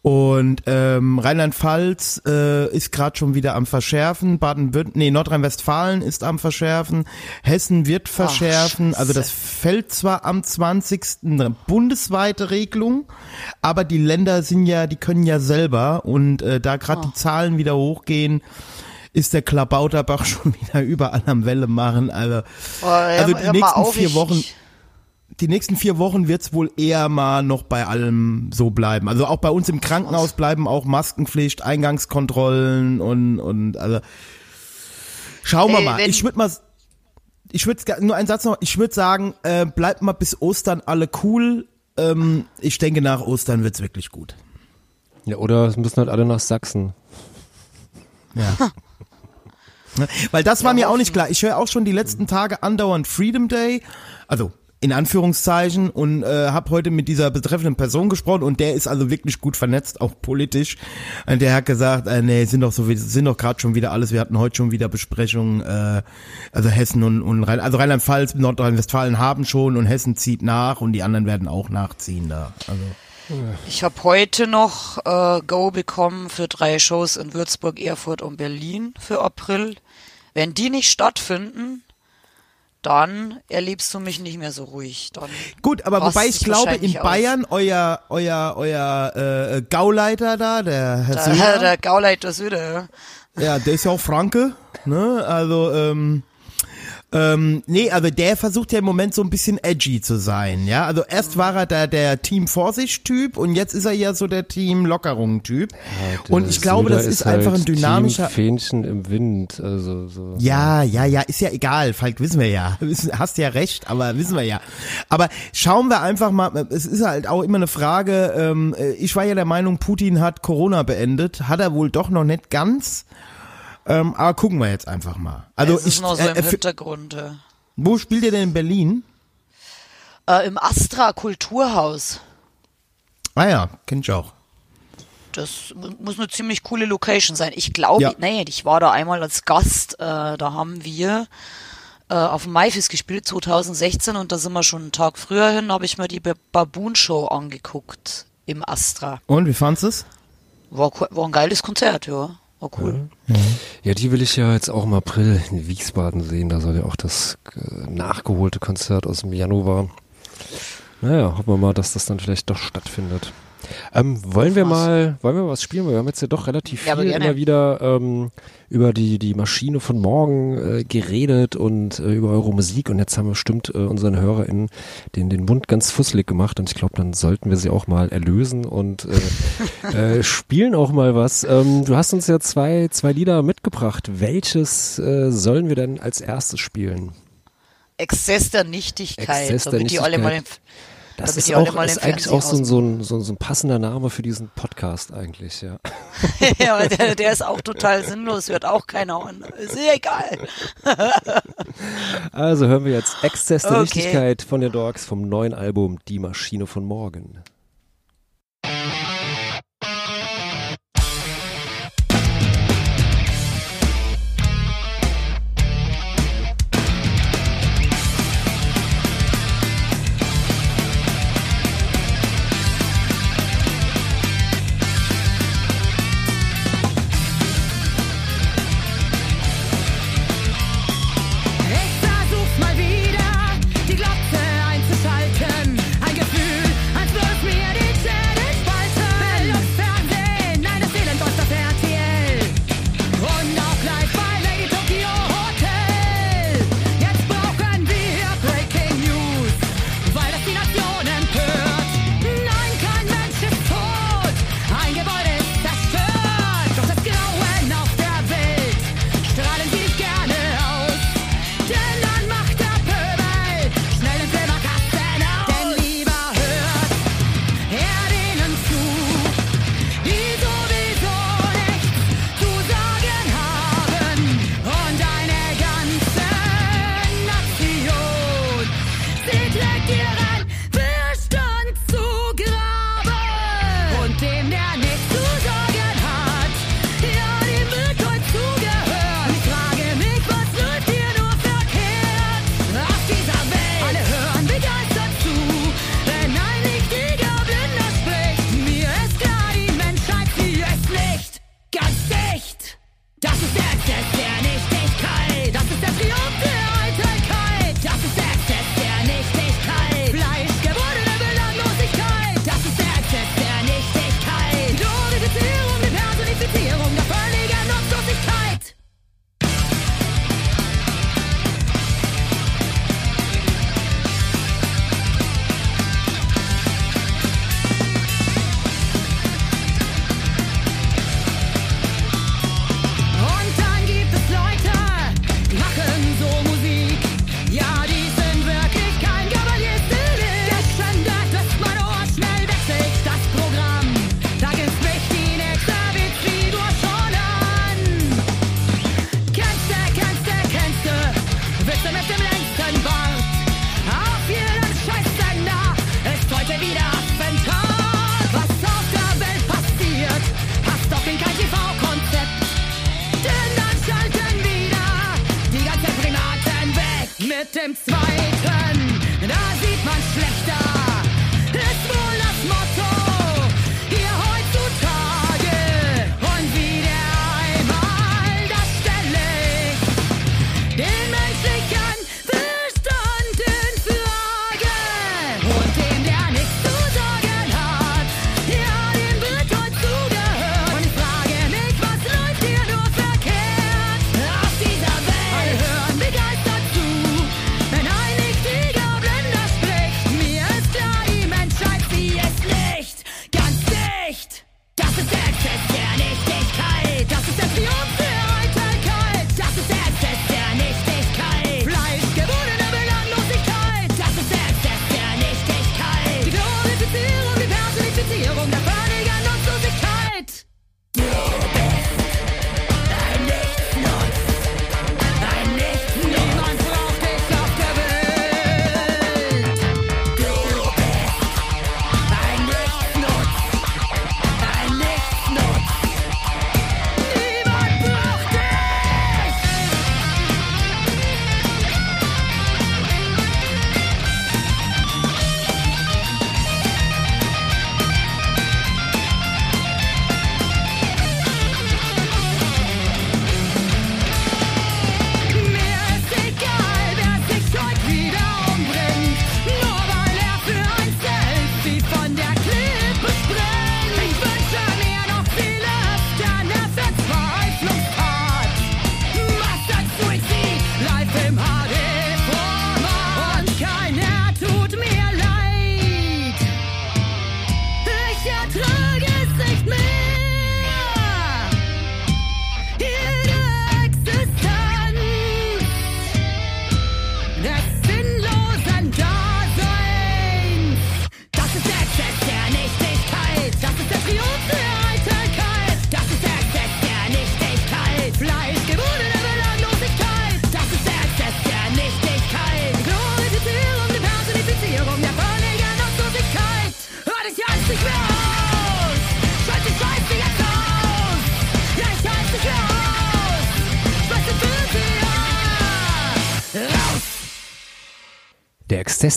Und ähm, Rheinland-Pfalz äh, ist gerade schon wieder am Verschärfen, Baden-Württemberg, nee, Nordrhein-Westfalen ist am Verschärfen, Hessen wird verschärfen, also das fällt zwar am 20. eine bundesweite Regelung, aber die Länder sind ja, die können ja selber und äh, da gerade die Zahlen wieder hochgehen, ist der Klabauterbach *laughs* schon wieder überall am Welle machen. Also, Oh, hör- also die nächsten auf, vier Wochen, die nächsten vier Wochen wird's wohl eher mal noch bei allem so bleiben. Also auch bei uns im Krankenhaus bleiben auch Maskenpflicht, Eingangskontrollen und und also schauen wir Ey, mal. Ich würde mal ich würde nur einen Satz noch, ich würde sagen, äh, bleibt mal bis Ostern alle cool. Ähm, ich denke nach Ostern wird's wirklich gut. Ja, oder es müssen halt alle nach Sachsen. Ja. *laughs* Ne? Weil das war mir auch nicht klar. Ich höre auch schon die letzten Tage andauernd Freedom Day, also in Anführungszeichen, und äh, habe heute mit dieser betreffenden Person gesprochen und der ist also wirklich gut vernetzt, auch politisch. Und der hat gesagt, äh, nee, sind doch so, sind doch gerade schon wieder alles. Wir hatten heute schon wieder Besprechungen, äh, also Hessen und, und Rhein, also Rheinland-Pfalz, Nordrhein-Westfalen haben schon und Hessen zieht nach und die anderen werden auch nachziehen da. Also Ich habe heute noch äh, Go bekommen für drei Shows in Würzburg, Erfurt und Berlin für April. Wenn die nicht stattfinden, dann erlebst du mich nicht mehr so ruhig. Dann Gut, aber wobei ich glaube, in wahrscheinlich aus. Bayern, euer, euer, euer äh, Gauleiter da, der Herr Der, Söder, der Gauleiter Süde. ja, der ist ja auch Franke, ne? Also, ähm, ähm, nee, also der versucht ja im Moment so ein bisschen edgy zu sein, ja. Also erst war er da der Team Vorsicht-Typ und jetzt ist er ja so der Team Lockerung-Typ. und ich glaube, das ist, einfach ein halt dynamischer. Team Fähnchen im Wind, also so. Ja, ja, ja, ist ja egal, Falk, wissen wir ja. *laughs* Hast ja recht, aber wissen wir ja. Aber schauen wir einfach mal, es ist halt auch immer eine Frage, ähm, ich war ja der Meinung, Putin hat Corona beendet, hat er wohl doch noch nicht ganz. Ähm, aber gucken wir jetzt einfach mal. Also es ist ich, noch so äh, im äh, Hintergrund. Äh. wo spielt ihr denn in Berlin? Äh, Im Astra Kulturhaus. Ah ja, kenn ich auch. Das mu- muss eine ziemlich coole Location sein. Ich glaube, Ja. nee, ich war da einmal als Gast. Äh, da haben wir äh, auf dem Maifest gespielt 2016 und da sind wir schon einen Tag früher hin, habe ich mir die Ba- Baboon Show angeguckt im Astra. Und wie fandst du es? War, war ein geiles Konzert, ja. War cool. Ja, die will ich ja jetzt auch im April in Wiesbaden sehen. Da soll ja auch das äh, nachgeholte Konzert aus dem Januar. Naja, hoffen wir mal, dass das dann vielleicht doch stattfindet. Ähm, wollen wir mal, wollen wir mal was spielen? Wir haben jetzt ja doch relativ viel immer wieder ähm, über die, die Maschine von morgen äh, geredet und äh, über eure Musik und jetzt haben wir bestimmt äh, unseren HörerInnen den, den Mund ganz fusselig gemacht und ich glaube, dann sollten wir sie auch mal erlösen und äh, *laughs* äh, spielen auch mal was. Ähm, du hast uns ja zwei, zwei Lieder mitgebracht. Welches äh, sollen wir denn als erstes spielen? Exzess der Nichtigkeit, Exzess der damit die alle mal, Nichtigkeit. im, Das ist, auch, mal ist eigentlich auch so ein, so, ein, so, ein, passender Name für diesen Podcast eigentlich, ja. *laughs* ja, aber der, der ist auch total sinnlos, hört auch keiner an. Ist ja egal. *laughs* Also hören wir jetzt Exzess der Okay. Nichtigkeit von den Dogs vom neuen Album Die Maschine von morgen.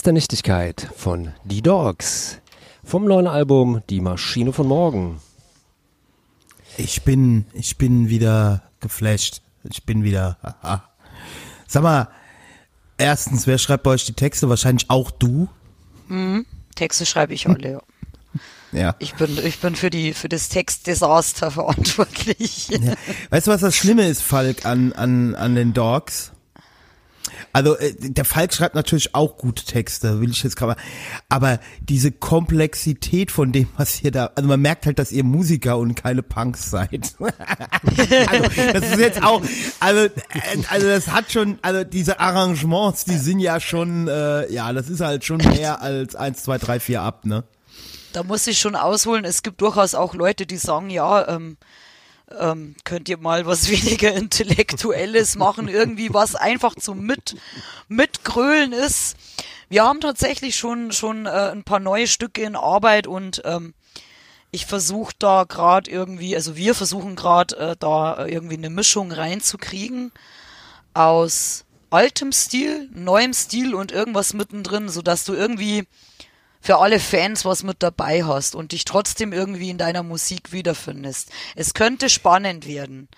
Der Nichtigkeit von Die Dogs. Vom neuen Album Die Maschine von morgen. Ich bin, ich bin wieder geflasht. Ich bin wieder. Haha. Sag mal, erstens, wer schreibt bei euch die Texte? Wahrscheinlich auch du. Texte schreibe ich alle, ja. Ja. Ich bin, ich bin für die, für das Textdesaster verantwortlich. Weißt du, was das Schlimme ist, Falk, an, an, an den Dogs? Also, äh, der Falk schreibt natürlich auch gute Texte, will ich jetzt gerade. Aber diese Komplexität von dem, was ihr da, also man merkt halt, dass ihr Musiker und keine Punks seid. *laughs* also, das ist jetzt auch, also, äh, also das hat schon, also diese Arrangements, die sind ja schon, äh, ja, das ist halt schon mehr als eins, zwei, drei, vier ab, ne? Da muss ich schon ausholen. Es gibt durchaus auch Leute, die sagen, ja, ähm, ähm, könnt ihr mal was *laughs* weniger Intellektuelles machen, irgendwie was einfach zum mit mitgrölen ist. Wir haben tatsächlich schon schon äh, ein paar neue Stücke in Arbeit und ähm, ich versuche da gerade irgendwie, also wir versuchen gerade äh, da irgendwie eine Mischung reinzukriegen aus altem Stil, neuem Stil und irgendwas mittendrin, so dass du irgendwie für alle Fans was mit dabei hast und dich trotzdem irgendwie in deiner Musik wiederfindest. Es könnte spannend werden.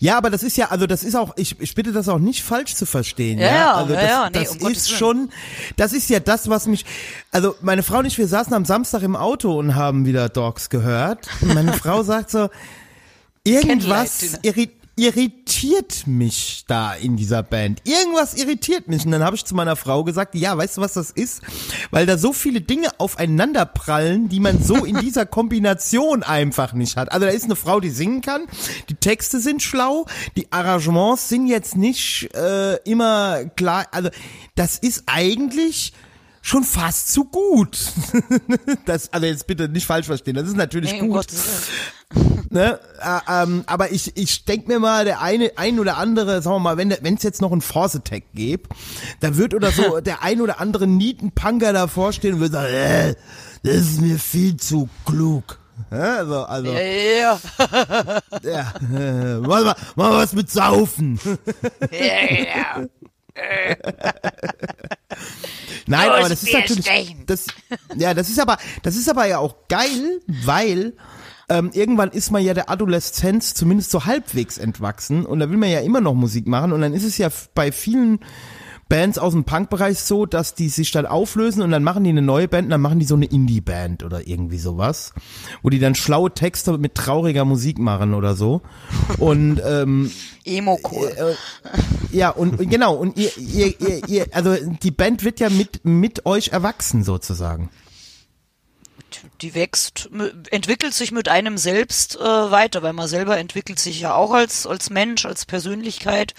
Ja, aber das ist ja, also das ist auch, ich, ich bitte das auch nicht falsch zu verstehen. Ja, Ja, ja, also das, ja, nee, das um ist schon, das ist ja das, was mich, also meine Frau und ich, wir saßen am Samstag im Auto und haben wieder Dogs gehört. Und meine *laughs* Frau sagt so, irgendwas irri irritiert mich da in dieser Band. Irgendwas irritiert mich. Und dann habe ich zu meiner Frau gesagt, ja, weißt du, was das ist? Weil da so viele Dinge aufeinander prallen, die man so in dieser *laughs* Kombination einfach nicht hat. Also da ist eine Frau, die singen kann, die Texte sind schlau, die Arrangements sind jetzt nicht äh, immer klar. Also das ist eigentlich schon fast zu gut. *laughs* das, also jetzt bitte nicht falsch verstehen. Das ist natürlich Nee, gut. *laughs* Ne? Äh, ähm, aber ich, ich denk mir mal, der eine, ein oder andere, sagen wir mal, wenn es jetzt noch einen Force Attack gäbe, da wird oder so *laughs* der ein oder andere Nietenpunker davor stehen und würde sagen, äh, das ist mir viel zu klug. Ja, also, also, Ja, ja, ja, äh, mach, mal, mach mal was mit Saufen. ja, ja. *laughs* Nein, Los, aber das ist natürlich, das, ja, das ist aber, das ist aber ja auch geil, weil ähm, irgendwann ist man ja der Adoleszenz zumindest so halbwegs entwachsen und da will man ja immer noch Musik machen und dann ist es ja bei vielen Bands aus dem Punkbereich so, dass die sich dann auflösen und dann machen die eine neue Band und dann machen die so eine Indie-Band oder irgendwie sowas, wo die dann schlaue Texte mit trauriger Musik machen oder so und *laughs* ähm, Emo-Cool. ja, und genau, und ihr, ihr, ihr, ihr, also die Band wird ja mit, mit euch erwachsen sozusagen. die wächst, entwickelt sich mit einem selbst äh, weiter, weil man selber entwickelt sich ja auch als, als Mensch, als Persönlichkeit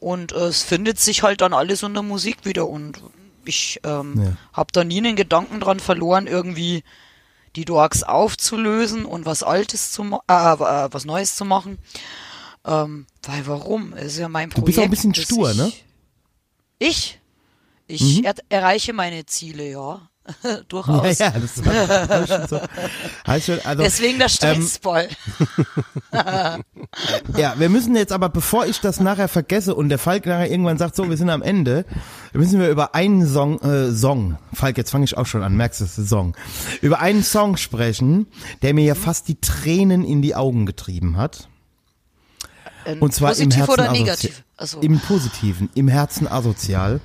und äh, es findet sich halt dann alles unter Musik wieder und ich ähm, Ja. habe da nie einen Gedanken dran verloren, irgendwie die Dorks aufzulösen und was Altes zu ma- äh, äh, was Neues zu machen. Ähm, weil warum? Es ist ja mein Projekt. Du bist auch ein bisschen stur, ich, ne? Ich? Ich Mhm. er erreiche meine Ziele, ja. *laughs* Durchaus. Ja, ja, das war, war schon so. Schon, also, Deswegen der ähm, Stressball. *laughs* ja, wir müssen jetzt aber, bevor ich das nachher vergesse und der Falk nachher irgendwann sagt, so, wir sind am Ende, müssen wir über einen Song, äh, Song, Falk, jetzt fange ich auch schon an, merkst du, das ist ein Song, über einen Song sprechen, der mir ja fast die Tränen in die Augen getrieben hat. Ähm, Und zwar im positiv Herzen oder negativ? Also Im Positiven, im Herzen asozial.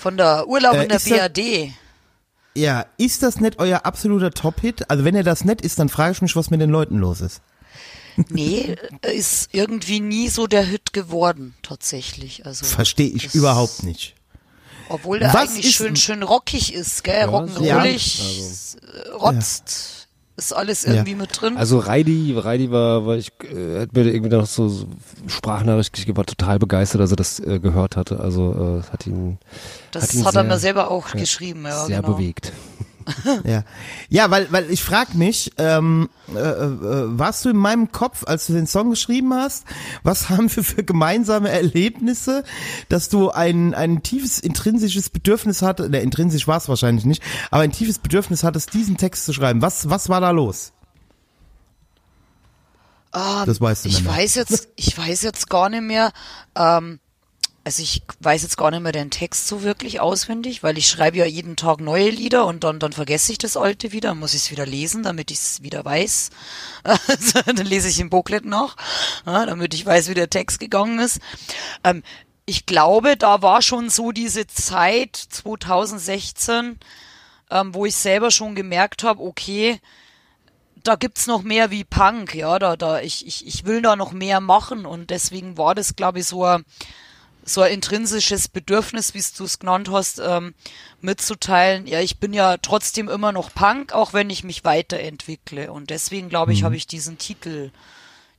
Von der Urlaub Äh, in der BRD. Ja, ist das nicht euer absoluter Top-Hit? Also wenn er das nicht ist, dann frage ich mich, was mit den Leuten los ist. *laughs* Nee, äh, ist irgendwie nie so der Hit geworden, tatsächlich. Also Verstehe ich überhaupt nicht. Obwohl der Was eigentlich schön, schön rockig ist, gell? so- Rock'n'rollig, äh, rotzt. Ist alles irgendwie mit drin. Also Reidi, Reidi war, weil ich äh, hat mir irgendwie noch so, so Sprachnachricht geschickt, war total begeistert, als er das äh, gehört hatte. Also äh, hat ihn, das hat ihn hat er sehr- mir selber auch geschrieben, ja, sehr genau. bewegt. *laughs* Ja, ja, weil weil ich frag mich, ähm, äh, äh, warst du in meinem Kopf, als du den Song geschrieben hast, was haben wir für gemeinsame Erlebnisse, dass du ein ein tiefes intrinsisches Bedürfnis hatte, ne, intrinsisch war es wahrscheinlich nicht, aber ein tiefes Bedürfnis hattest, diesen Text zu schreiben. Was was war da los? Ah, Das weißt du ich nicht mehr. weiß jetzt, ich weiß jetzt gar nicht mehr. Ähm, also ich weiß jetzt gar nicht mehr den Text so wirklich auswendig, weil ich schreibe ja jeden Tag neue Lieder und dann, dann vergesse ich das alte wieder, muss ich es wieder lesen, damit ich es wieder weiß. *laughs* Also, dann lese ich im Booklet noch, damit ich weiß, wie der Text gegangen ist. Ähm, ich glaube, da war schon so diese Zeit 2016, ähm, wo ich selber schon gemerkt habe, okay, da gibt's noch mehr wie Punk, ja, da, da, ich, ich, ich will da noch mehr machen und deswegen war das, glaube ich, so ein, so ein intrinsisches Bedürfnis, wie du es genannt hast, ähm, mitzuteilen, ja, ich bin ja trotzdem immer noch Punk, auch wenn ich mich weiterentwickle und deswegen, glaube ich, Mhm. habe ich diesen Titel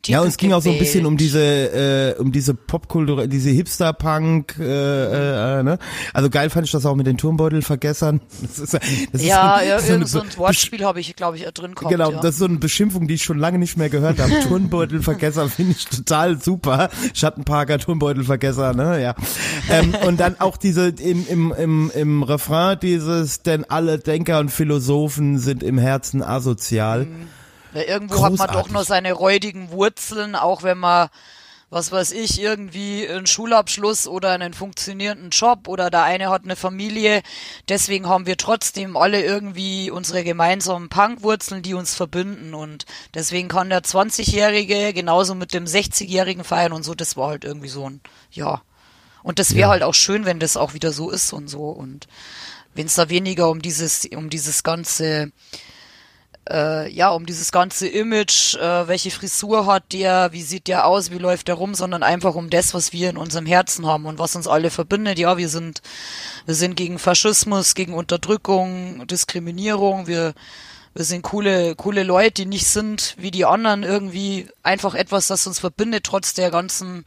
Ja, und es ging auch so ein bisschen um diese, äh, um diese Popkultur, diese Hipster-Punk, äh, äh, ne? Also geil fand ich das auch mit den Turmbeutelvergessern. Das ist, das ist Ja, so, ja so irgend so ein Wortspiel habe ich, glaube ich, drin gehabt. Genau, ja. das ist so eine Beschimpfung, die ich schon lange nicht mehr gehört habe. *laughs* Turnbeutelvergesser finde ich total super. Schattenparker, Turnbeutelvergesser, ne, ja. Ähm, und dann auch diese im, im, im, im Refrain dieses, denn alle Denker und Philosophen sind im Herzen asozial. Ja, irgendwo hat man doch Großartig. noch seine räudigen Wurzeln, auch wenn man, was weiß ich, irgendwie einen Schulabschluss oder einen funktionierenden Job oder der eine hat eine Familie. Deswegen haben wir trotzdem alle irgendwie unsere gemeinsamen Punkwurzeln, die uns verbinden. Und deswegen kann der 20-Jährige genauso mit dem 60-Jährigen feiern und so. Das war halt irgendwie so ein, ja. Und das wäre halt auch schön, wenn das auch wieder so ist und so. Und wenn es da weniger um dieses, um dieses ganze, äh, ja, um dieses ganze Image, äh, welche Frisur hat der, wie sieht der aus, wie läuft der rum, sondern einfach um das, was wir in unserem Herzen haben und was uns alle verbindet. Ja, wir sind, wir sind gegen Faschismus, gegen Unterdrückung, Diskriminierung, wir, wir sind coole, coole Leute, die nicht sind wie die anderen irgendwie einfach etwas, das uns verbindet, trotz der ganzen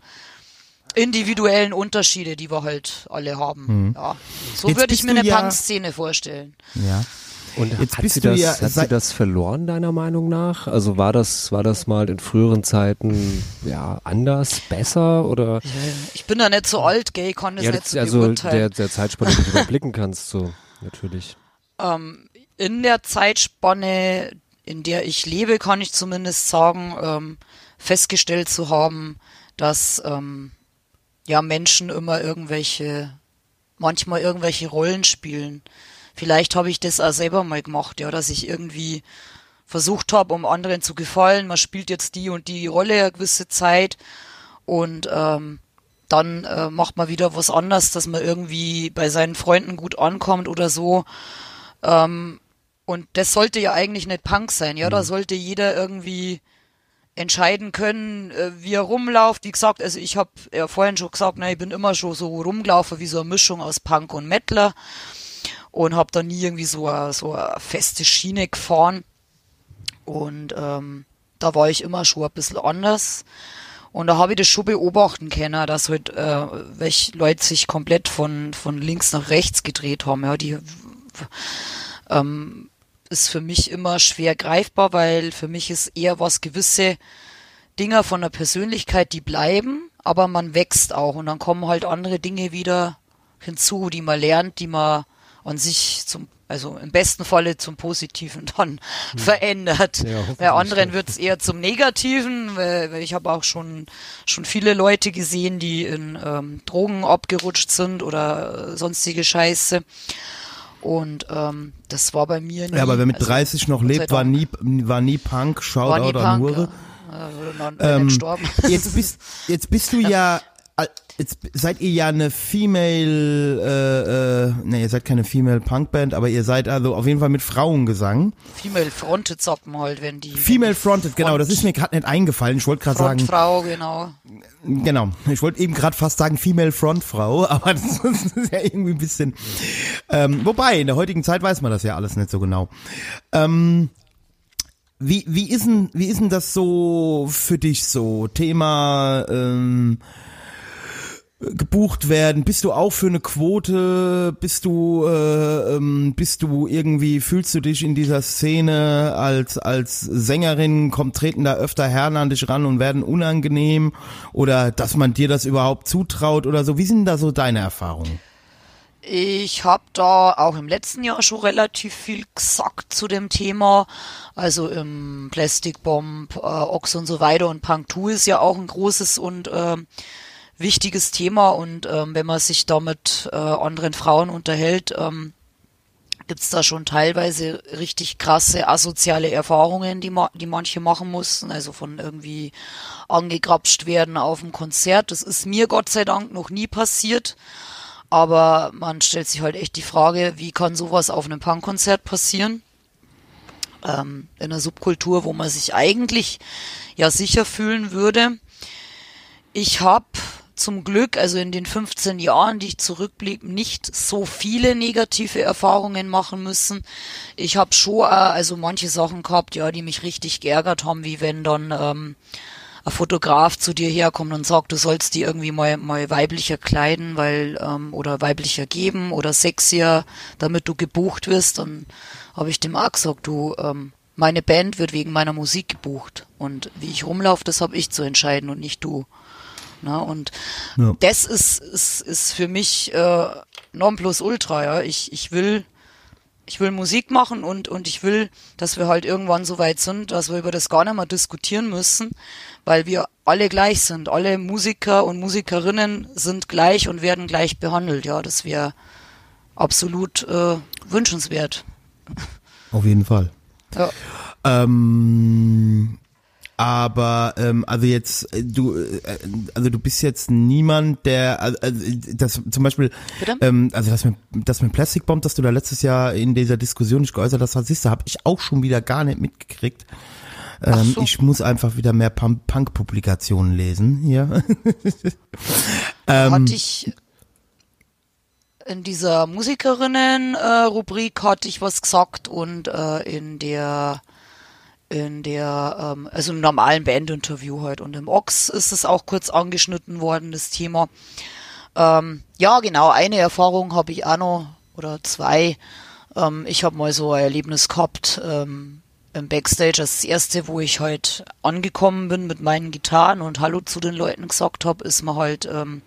individuellen Unterschiede, die wir halt alle haben. Ja. So Jetzt würde ich mir eine ja- Punk-Szene vorstellen. Ja. Und Jetzt hat, bist sie du das, ja hat sie das verloren, deiner Meinung nach? Also war das, war das mal in früheren Zeiten ja anders, besser oder Ich bin da nicht so alt, gay, kann das ja, nicht so also der, der Zeitspanne, die du überblicken kannst, so natürlich. ähm, in der Zeitspanne, in der ich lebe, kann ich zumindest sagen, ähm, festgestellt zu haben, dass ähm, ja Menschen immer irgendwelche, manchmal irgendwelche Rollen spielen. Vielleicht habe ich das auch selber mal gemacht, ja, dass ich irgendwie versucht habe, um anderen zu gefallen. Man spielt jetzt die und die Rolle eine gewisse Zeit und ähm, dann äh, macht man wieder was anderes, dass man irgendwie bei seinen Freunden gut ankommt oder so. Ähm, und das sollte ja eigentlich nicht Punk sein, ja. Da sollte jeder irgendwie entscheiden können, äh, wie er rumläuft. Wie gesagt, also ich habe ja vorhin schon gesagt, na, ich bin immer schon so rumgelaufen wie so eine Mischung aus Punk und Mettler und habe da nie irgendwie so eine, so feste Schiene gefahren. Und ähm, da war ich immer schon ein bisschen anders. Und da habe ich das schon beobachten können, dass halt äh, welche Leute sich komplett von, von links nach rechts gedreht haben. Ja, die ähm, ist für mich immer schwer greifbar, weil für mich ist eher was gewisse Dinger von der Persönlichkeit, die bleiben, aber man wächst auch und dann kommen halt andere Dinge wieder hinzu, die man lernt, die man an sich zum, also im besten Falle zum Positiven dann verändert. Ja. Bei anderen wird es eher zum Negativen, weil, ich habe auch schon schon viele Leute gesehen, die in ähm, Drogen abgerutscht sind oder äh, sonstige Scheiße. Und ähm, das war bei mir nie. Ja, aber wer mit also, 30 noch Gott sei lebt, war nie, war nie Punk, Shoutout an Hure. ja. Noch- wäre Ähm. Jetzt bist, jetzt bist du ja, äh, jetzt seid ihr ja eine Female, äh, äh, ne, ihr seid keine Female Punkband, aber ihr seid also auf jeden Fall mit Frauengesang. Female Fronted Socken halt, wenn die. Female wenn die Fronted, genau, das ist mir gerade nicht eingefallen. Ich wollte gerade sagen, Frontfrau, genau. genau, ich wollte eben gerade fast sagen Female Frontfrau, *laughs* aber das ist ja irgendwie ein bisschen, ähm, wobei, in der heutigen Zeit weiß man das ja alles nicht so genau. Ähm, wie, wie, ist denn, wie ist denn das so für dich so? Thema ähm, gebucht werden? Bist du auch für eine Quote? Bist du, äh, ähm, bist du irgendwie, fühlst du dich in dieser Szene als, als Sängerin, kommt, treten da öfter Herren an dich ran und werden unangenehm? Oder dass man dir das überhaupt zutraut oder so? Wie sind da so deine Erfahrungen? Ich habe da auch im letzten Jahr schon relativ viel gesagt zu dem Thema. Also im Plastic äh, Ox und so weiter und Punk 2 ist ja auch ein großes und ähm, wichtiges Thema und ähm, wenn man sich da mit äh, anderen Frauen unterhält, ähm, gibt's da schon teilweise richtig krasse asoziale Erfahrungen, die, ma die manche machen mussten, also von irgendwie angegrapscht werden auf dem Konzert. Das ist mir Gott sei Dank noch nie passiert. Aber man stellt sich halt echt die Frage, wie kann sowas auf einem Punkkonzert passieren? Ähm, in einer Subkultur, wo man sich eigentlich ja sicher fühlen würde. Ich habe zum Glück, also in den 15 Jahren, die ich zurückblicke, nicht so viele negative Erfahrungen machen müssen. Ich habe schon äh, also manche Sachen gehabt, ja, die mich richtig geärgert haben, wie wenn dann ähm, ein Fotograf zu dir herkommt und sagt, du sollst die irgendwie mal, mal weiblicher kleiden, weil ähm, oder weiblicher geben oder sexier, damit du gebucht wirst. Dann habe ich dem auch gesagt, du, ähm, meine Band wird wegen meiner Musik gebucht und wie ich rumlaufe, das habe ich zu entscheiden und nicht du. Na, und Ja. das ist, ist, ist für mich äh, Nonplusultra, ja. Ich, ich will ich will Musik machen und, und ich will, dass wir halt irgendwann so weit sind, dass wir über das gar nicht mehr diskutieren müssen, weil wir alle gleich sind. Alle Musiker und Musikerinnen sind gleich und werden gleich behandelt. Ja, das wäre absolut äh, wünschenswert. Auf jeden Fall. Ja. Ähm, aber ähm, also jetzt äh, du äh, also du bist jetzt niemand der also, das zum Beispiel Bitte? ähm, also das mit das mit Plastic Bomb, das du da letztes Jahr in dieser Diskussion nicht geäußert hast, das siehst du, habe ich auch schon wieder gar nicht mitgekriegt. Ähm, so. Ich muss einfach wieder mehr Punk- Punk-Publikationen lesen hier. *laughs* hatte ich in dieser Musikerinnen-Rubrik hatte ich was gesagt und äh, in der in der ähm, also im normalen Bandinterview halt und im Ox ist es auch kurz angeschnitten worden das Thema. Ähm, ja genau eine Erfahrung habe ich auch noch oder zwei. Ähm, ich habe mal so ein Erlebnis gehabt ähm, im Backstage das erste, wo ich halt angekommen bin mit meinen Gitarren und Hallo zu den Leuten gesagt habe, ist mir halt ähm,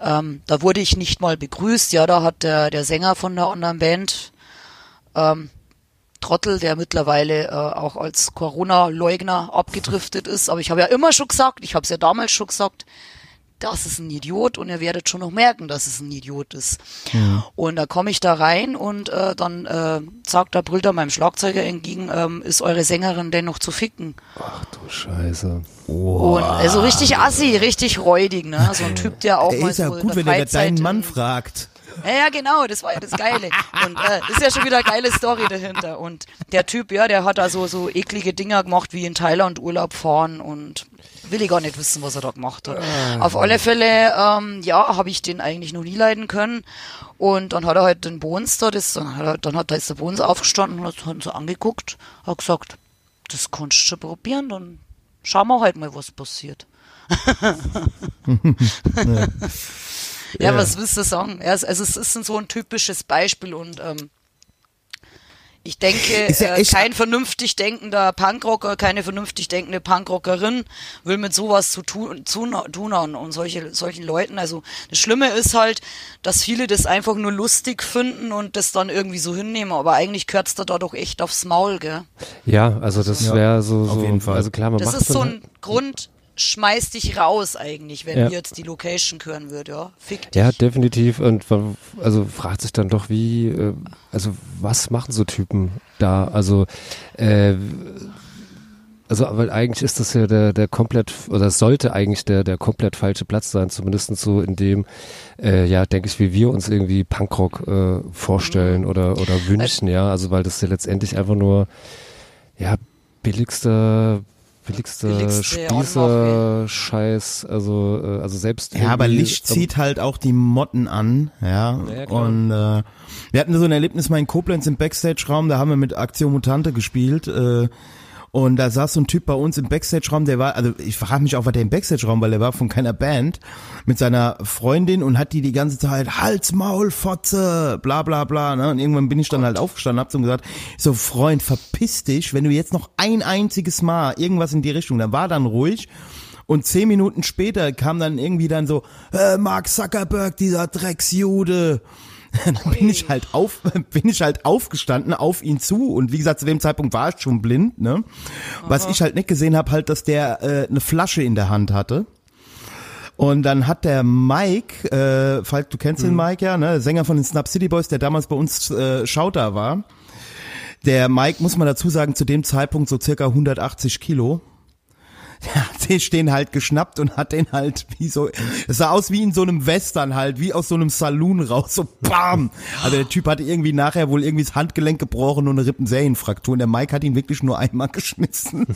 ähm, da wurde ich nicht mal begrüßt. Ja, da hat der, der Sänger von der anderen Band, ähm, Trottel, der mittlerweile äh, auch als Corona-Leugner abgedriftet ist. Aber ich habe ja immer schon gesagt, ich habe es ja damals schon gesagt, das ist ein Idiot und ihr werdet schon noch merken, dass es ein Idiot ist. Und da komme ich da rein und äh, dann äh, sagt der brüllt er meinem Schlagzeuger entgegen, ähm, ist eure Sängerin denn noch zu ficken? Ach du Scheiße. Und also richtig assi, richtig räudig, ne? So ein Typ, der auch Ey, mal ist ja so gut, der wenn er deinen Mann fragt. Ja, ja, genau, das war ja das Geile. Und äh, das ist ja schon wieder eine geile Story dahinter. Und der Typ, ja, der hat da so, so eklige Dinger gemacht wie in Thailand Urlaub fahren und will ich gar nicht wissen, was er da gemacht hat. Auf alle Fälle, ähm, ja, habe ich den eigentlich noch nie leiden können. Und dann hat er halt den Bones da, das, dann hat, er, dann hat da ist der Bones aufgestanden und hat uns so angeguckt, hat gesagt, das kannst du schon probieren, dann schauen wir halt mal, was passiert. *laughs* ja, was willst du sagen? Ja, es- also es ist so ein typisches Beispiel und ähm, ich denke, ja äh, kein vernünftig denkender Punkrocker, keine vernünftig denkende Punkrockerin will mit sowas zu tun, zu, tun haben und solche, solchen Leuten. Also das Schlimme ist halt, dass viele das einfach nur lustig finden und das dann irgendwie so hinnehmen, aber eigentlich kürzt da doch echt aufs Maul, gell? Ja, also das wäre so, auf so jeden Fall. also klar, man Das macht ist so dann ein Grund, schmeiß dich raus eigentlich, wenn Ja. mir jetzt die Location hören würde, ja. Fick dich. Ja, definitiv. Und man also fragt sich dann doch, wie, äh, also was machen so Typen da? Also, äh, also, weil eigentlich ist das ja der, der komplett, oder es sollte eigentlich der, der komplett falsche Platz sein, zumindest so in dem, äh, ja, denke ich, wie wir uns irgendwie Punkrock äh, vorstellen oder, oder wünschen, ja. Also, weil das ja letztendlich einfach nur, ja, billigster, Billigste äh, Spießer-Scheiß, also, äh, also selbst Ja, aber Licht zieht halt auch die Motten an, ja. Ja, und äh, wir hatten so ein Erlebnis mal in Koblenz im Backstage-Raum, da haben wir mit Aktion Mutante gespielt. Äh, und da saß so ein Typ bei uns im Backstage-Raum, der war, also ich frage mich auch, was der im Backstage-Raum, weil der war von keiner Band, mit seiner Freundin und hat die die ganze Zeit, Hals, Maul, Fotze, bla bla bla. Ne? Und irgendwann bin ich dann halt aufgestanden, hab so gesagt, so Freund, verpiss dich, wenn du jetzt noch ein einziges Mal irgendwas in die Richtung, dann war dann ruhig. Und zehn Minuten später kam dann irgendwie dann so, äh, Mark Zuckerberg, dieser Drecksjude. *laughs* Dann bin ich halt auf, *laughs* bin ich halt aufgestanden auf ihn zu und wie gesagt zu dem Zeitpunkt war ich schon blind, ne? Was ich halt nicht gesehen habe, halt, dass der äh, eine Flasche in der Hand hatte Und dann hat der Mike, äh, Falk, du kennst den Mike ja, ne? Sänger von den Snap City Boys, der damals bei uns äh, Schauter war. Der Mike, muss man dazu sagen, zu dem Zeitpunkt so circa 180 Kilo. *laughs* Ja, den stehen halt geschnappt und hat den halt wie so, es sah aus wie in so einem Western halt, wie aus so einem Saloon raus, so bam. Also der Typ hatte irgendwie nachher wohl irgendwie das Handgelenk gebrochen und eine Rippensäenfraktur und der Mike hat ihn wirklich nur einmal geschmissen.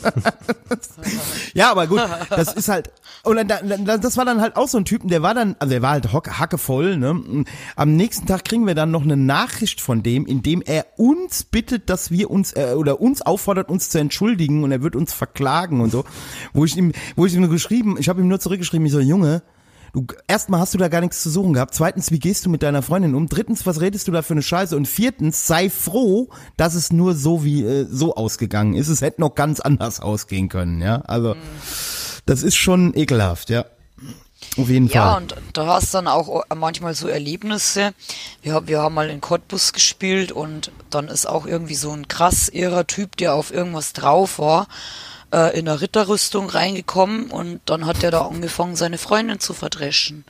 *laughs* ja, aber gut, das ist halt, und dann, dann, das war dann halt auch so ein Typen, der war dann, also der war halt hackevoll, ne. Am nächsten Tag kriegen wir dann noch eine Nachricht von dem, in dem er uns bittet, dass wir uns, äh, oder uns auffordert, uns zu entschuldigen und er wird uns verklagen und so. Wo ich ihm, wo ich ihm nur geschrieben, ich habe ihm nur zurückgeschrieben, ich so, Junge, Du, erstmal hast du da gar nichts zu suchen gehabt. Zweitens, wie gehst du mit deiner Freundin um? Drittens, was redest du da für eine Scheiße? Und viertens, sei froh, dass es nur so wie äh, so ausgegangen ist. Es hätte noch ganz anders ausgehen können, ja. Also das ist schon ekelhaft, ja. Auf jeden Ja, Fall. und da hast dann auch manchmal so Erlebnisse. Wir, haben- wir haben mal in Cottbus gespielt und dann ist auch irgendwie so ein krass irrer Typ, der auf irgendwas drauf war, äh, in einer Ritterrüstung reingekommen und dann hat er da angefangen, seine Freundin zu verdreschen.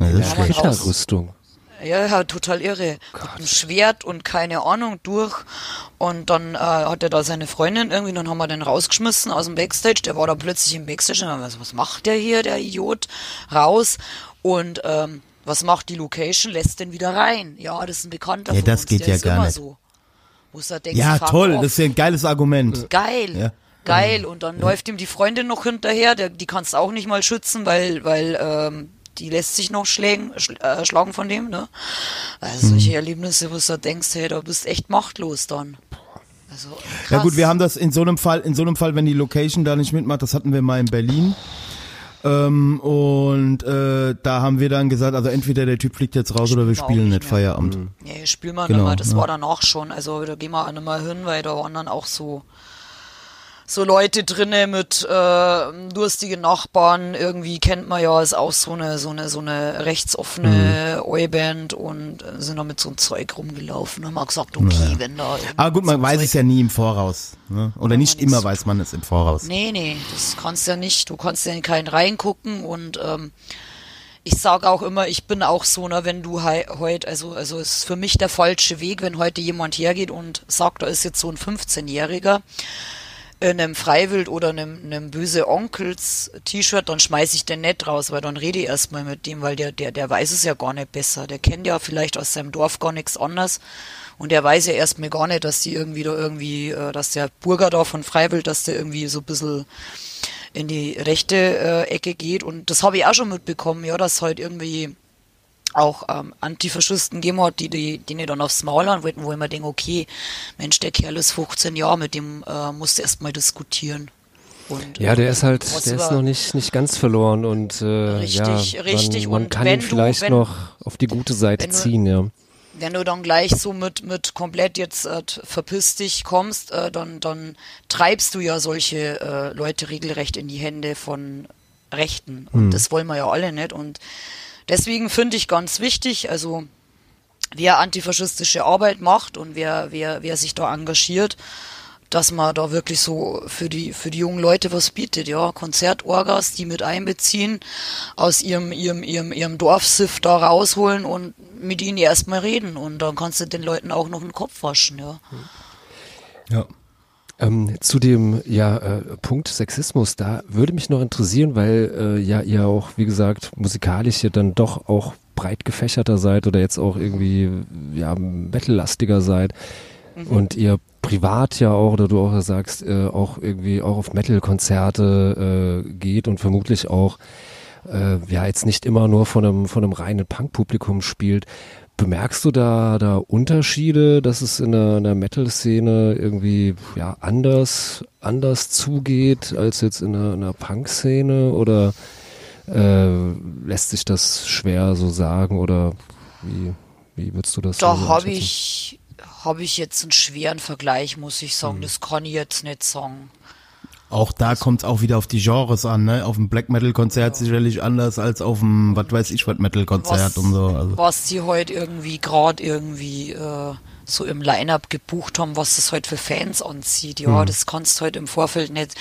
Ja, das ist. Ritterrüstung. Ja, ja, total irre. Mit einem Schwert und keine Ahnung durch. Und dann äh, hat er da seine Freundin irgendwie, dann haben wir den rausgeschmissen aus dem Backstage. Der war da plötzlich im Backstage. Und gesagt, was macht der hier, der Idiot? Raus. Und ähm, was macht die Location? Lässt den wieder rein. Ja, das ist ein Bekannter Ja, von das uns. geht der ja ist gar immer nicht. so. Wo du denkst, Ja, toll, das ist ja ein geiles Argument. Geil. Ja. Geil. Und dann läuft ihm die Freundin noch hinterher, der, die kannst du auch nicht mal schützen, weil, weil ähm, die lässt sich noch schlägen, schl äh, schlagen von dem, ne? Also Mhm. solche Erlebnisse, wo du da denkst, hey, da bist echt machtlos dann. Also, krass. Ja gut, wir haben das in so einem Fall, in so einem Fall, wenn die Location da nicht mitmacht, das hatten wir mal in Berlin. Ähm, und äh, da haben wir dann gesagt, also entweder der Typ fliegt jetzt raus oder wir Spielen auch spielen nicht nicht. Feierabend. Nee, spielen wir Genau, nicht mehr. Das ja. war danach schon. Also da gehen wir auch nicht mehr hin, weil da waren dann auch so so Leute drinne mit äh, durstigen Nachbarn. Irgendwie kennt man ja, ist auch so eine so eine so eine rechtsoffene Mhm. Oi-Band und äh, sind da mit so einem Zeug rumgelaufen. Haben wir gesagt, okay, wenn da. Aber gut, man so weiß Zeug- es ja nie im Voraus. Ne? Oder Ja, nicht immer weiß man es im Voraus. Nee, nee, das kannst du ja nicht. Du kannst ja in keinen reingucken und ähm, ich sage auch immer, ich bin auch so, ne, wenn du heute, also, also es ist für mich der falsche Weg, wenn heute jemand hergeht und sagt, da ist jetzt so ein 15-Jähriger in einem Freiwild oder einem, einem böse Onkels T-Shirt, dann schmeiß ich den nicht raus, weil dann rede ich erstmal mit dem, weil der, der, der weiß es ja gar nicht besser. Der kennt ja vielleicht aus seinem Dorf gar nichts anderes. Und der weiß ja erstmal gar nicht, dass die irgendwie da irgendwie, äh, dass der Burger da von Freiwild, dass der irgendwie so ein bisschen in die rechte äh, Ecke geht. Und das habe ich auch schon mitbekommen, ja, dass halt irgendwie auch ähm, Antifaschisten gegeben hat, die, die, die nicht dann aufs Maul hauen wollten, wo ich mir denke, okay, Mensch, der Kerl ist 15 Jahre, mit dem äh, musst du erstmal diskutieren. Und, Ja, der ist halt, der ist noch nicht, nicht ganz verloren und äh, Richtig, ja, richtig. Man, man Und kann wenn ihn du- vielleicht wenn- noch auf die gute Seite du- ziehen, ja. wenn du dann gleich so mit, mit komplett jetzt äh, verpiss dich kommst, äh, dann, dann treibst du ja solche äh, Leute regelrecht in die Hände von Rechten. Und das wollen wir ja alle nicht. Und deswegen finde ich ganz wichtig, also wer antifaschistische Arbeit macht und wer, wer, wer sich da engagiert, dass man da wirklich so für die, für die jungen Leute was bietet, ja. Konzertorgas, die mit einbeziehen, aus ihrem, ihrem, ihrem, ihrem Dorfsiff da rausholen und mit ihnen erstmal reden. Und dann kannst du den Leuten auch noch den Kopf waschen, ja. Ja. Ähm, zu dem ja, äh, Punkt Sexismus, da würde mich noch interessieren, weil äh, ja ihr auch, wie gesagt, musikalisch hier dann doch auch breit gefächerter seid oder jetzt auch irgendwie ja metallastiger seid und ihr privat ja auch oder du auch sagst äh, auch irgendwie auch auf Metal-Konzerte äh, geht und vermutlich auch äh, ja jetzt nicht immer nur von einem von einem reinen Punk-Publikum spielt. Bemerkst du da, da Unterschiede, dass es in der, der Metal-Szene irgendwie ja, anders, anders zugeht als jetzt in der, der Punk-Szene? Oder äh, lässt sich das schwer so sagen? Oder wie, wie würdest du das Da so habe ich, habe ich jetzt einen schweren Vergleich, muss ich sagen. Das kann ich jetzt nicht sagen. Auch da kommt es auch wieder auf die Genres an, ne? Auf dem Black Metal Konzert sicherlich anders als auf dem, was weiß ich, was Metal Konzert und so. Also. was sie heute irgendwie gerade irgendwie äh, so im Line-Up gebucht haben, was das heute für Fans anzieht. Ja, das kannst du heute im Vorfeld nicht,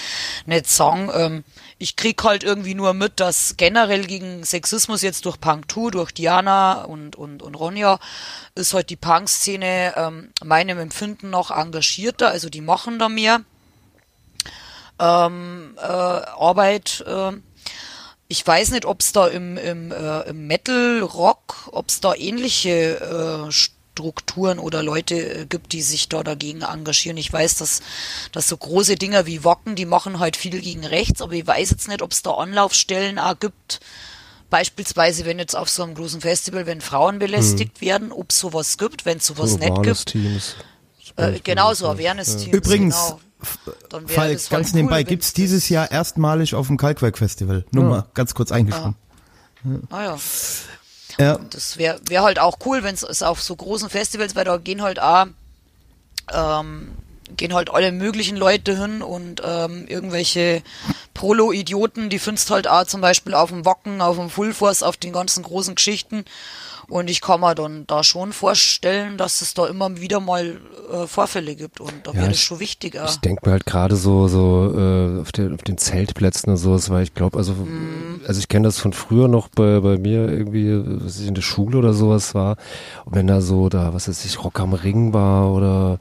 nicht sagen. Ähm, ich krieg halt irgendwie nur mit, dass generell gegen Sexismus jetzt durch Punk 2, durch Diana und, und, und Ronja, ist heute die Punk-Szene ähm, meinem Empfinden noch engagierter, also die machen da mehr ähm, äh, Arbeit. Äh, ich weiß nicht, ob es da im, im, äh, im Metal Rock, ob es da ähnliche äh, Strukturen oder Leute äh, gibt, die sich da dagegen engagieren. Ich weiß, dass, dass so große Dinger wie Wocken, die machen halt viel gegen rechts, aber ich weiß jetzt nicht, ob es da Anlaufstellen auch gibt. Beispielsweise, wenn jetzt auf so einem großen Festival, wenn Frauen belästigt werden, ob es sowas gibt, wenn es sowas nicht gibt. Teams. Äh, genau so, Awareness-Teams. Übrigens, genau. Dann wäre Falk, halt ganz nebenbei, cool, gibt's wenn's dieses Jahr erstmalig auf dem Kalkwerk-Festival. Nur mal ganz kurz eingeschoben. Ah ja. Ja. Das wäre wär halt auch cool, wenn es auf so großen Festivals, weil da gehen halt auch, ähm, gehen halt alle möglichen Leute hin und ähm, irgendwelche Prolo-Idioten, die findest halt auch zum Beispiel auf dem Wacken, auf dem Full Force, auf den ganzen großen Geschichten. Und ich kann mir dann da schon vorstellen, dass es da immer wieder mal äh, Vorfälle gibt und da Ja, wäre das schon wichtiger. Ich denke mir halt gerade so, so äh, auf, den, auf den Zeltplätzen und sowas, weil ich glaube, also, also ich kenne das von früher noch bei, bei mir irgendwie, was ich in der Schule oder sowas war. Und wenn da so, da, was weiß ich, Rock am Ring war oder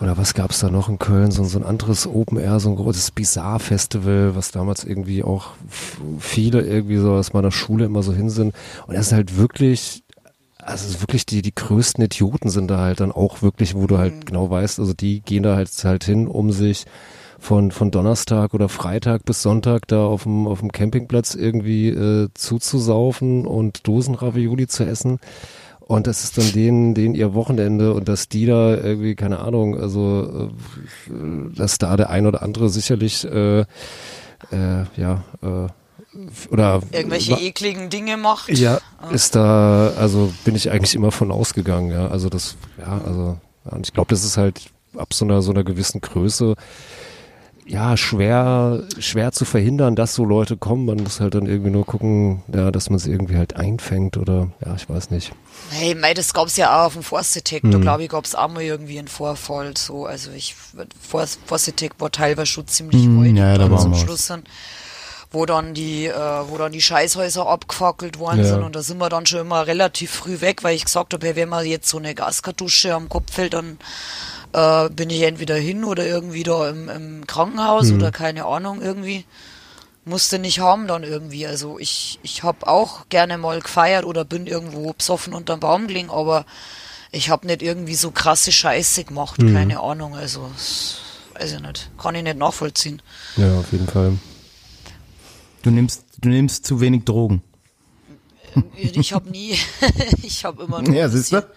oder was gab's da noch in Köln, so, so ein anderes Open Air, so ein großes Bizarre Festival, was damals irgendwie auch viele irgendwie so aus meiner Schule immer so hin sind. Und das ist halt wirklich, also wirklich die, die größten Idioten sind da halt dann auch wirklich, wo du halt genau weißt, also die gehen da halt, halt hin, um sich von, von Donnerstag oder Freitag bis Sonntag da auf dem, auf dem Campingplatz irgendwie äh, zuzusaufen und Dosenravioli zu essen. Und das ist dann denen, denen ihr Wochenende und dass die da irgendwie, keine Ahnung, also äh, dass da der ein oder andere sicherlich äh, äh, ja äh, oder Irgendwelche ekligen Dinge macht. ja, ist da, also bin ich eigentlich immer von ausgegangen, ja. Also das, ja, also, ja, und ich glaube, das ist halt ab so einer, so einer gewissen Größe, ja, schwer, schwer zu verhindern, dass so Leute kommen. Man muss halt dann irgendwie nur gucken, ja, dass man es irgendwie halt einfängt oder, ja, ich weiß nicht. Hey, mei, das gab's ja auch auf dem Force-Tech. Mhm. Da glaube ich, gab's auch mal irgendwie einen Vorfall. So, also ich, Force-Tech war teilweise schon ziemlich Hm, räudig ja, da war was. Schluss dann, wo dann die, äh, wo dann die Scheißhäuser abgefackelt worden Ja. sind. Und da sind wir dann schon immer relativ früh weg, weil ich gesagt habe, hey, wenn mir jetzt so eine Gaskartusche am Kopf fällt, dann äh, bin ich entweder hin oder irgendwie da im, im Krankenhaus Mhm. oder keine Ahnung irgendwie musste nicht haben dann irgendwie. Also ich, ich habe auch gerne mal gefeiert oder bin irgendwo besoffen unterm Baum gelegen, aber ich habe nicht irgendwie so krasse Scheiße gemacht, Mhm. keine Ahnung. Also weiß ich nicht, kann ich nicht nachvollziehen. Ja, auf jeden Fall. Du nimmst, du nimmst zu wenig Drogen. Ich habe nie, *laughs* ich habe immer nur Ja, ein siehst du? bisschen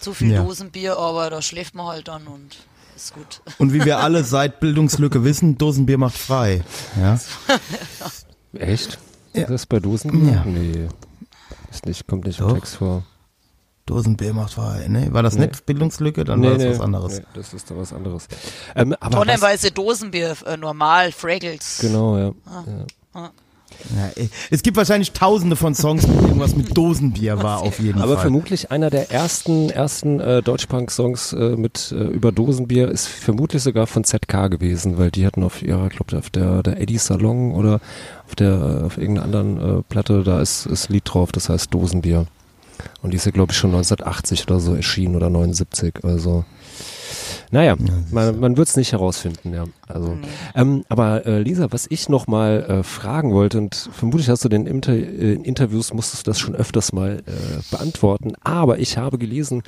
zu viel Ja. Dosenbier, aber da schläft man halt dann und ist gut. Und wie wir alle seit Bildungslücke wissen, Dosenbier macht frei. Ja. *laughs* Echt? Ja. Ist das bei Dosen? Ja. Nee. Ist nicht, kommt nicht im Doch. Text vor. Dosenbier macht frei. Nee, war das Nee. nicht Bildungslücke? Dann war das was anderes. Nee, das ist doch was anderes. Ähm, aber was, Tonnenweise Dosenbier, äh, normal, Fraggles. genau, ja. Ah. ja. Ja, ey, es gibt wahrscheinlich tausende von Songs, mit irgendwas mit Dosenbier *laughs* war auf jeden Aber Fall. vermutlich einer der ersten ersten äh, Deutschpunk-Songs äh, mit äh, über Dosenbier ist vermutlich sogar von ZK gewesen, weil die hatten auf ihrer, glaube auf der der Eddie Salon oder auf der auf irgendeiner anderen äh, Platte, da ist ist Lied drauf, das heißt Dosenbier. Und die ist ja glaube ich schon 1980 oder so erschienen oder 79, also naja, man, man wird es nicht herausfinden, ja. Also, ähm, aber äh, Lisa, was ich noch mal äh, fragen wollte und vermutlich hast du den Inter äh, in Interviews musstest du das schon öfters mal äh, beantworten, aber ich habe gelesen,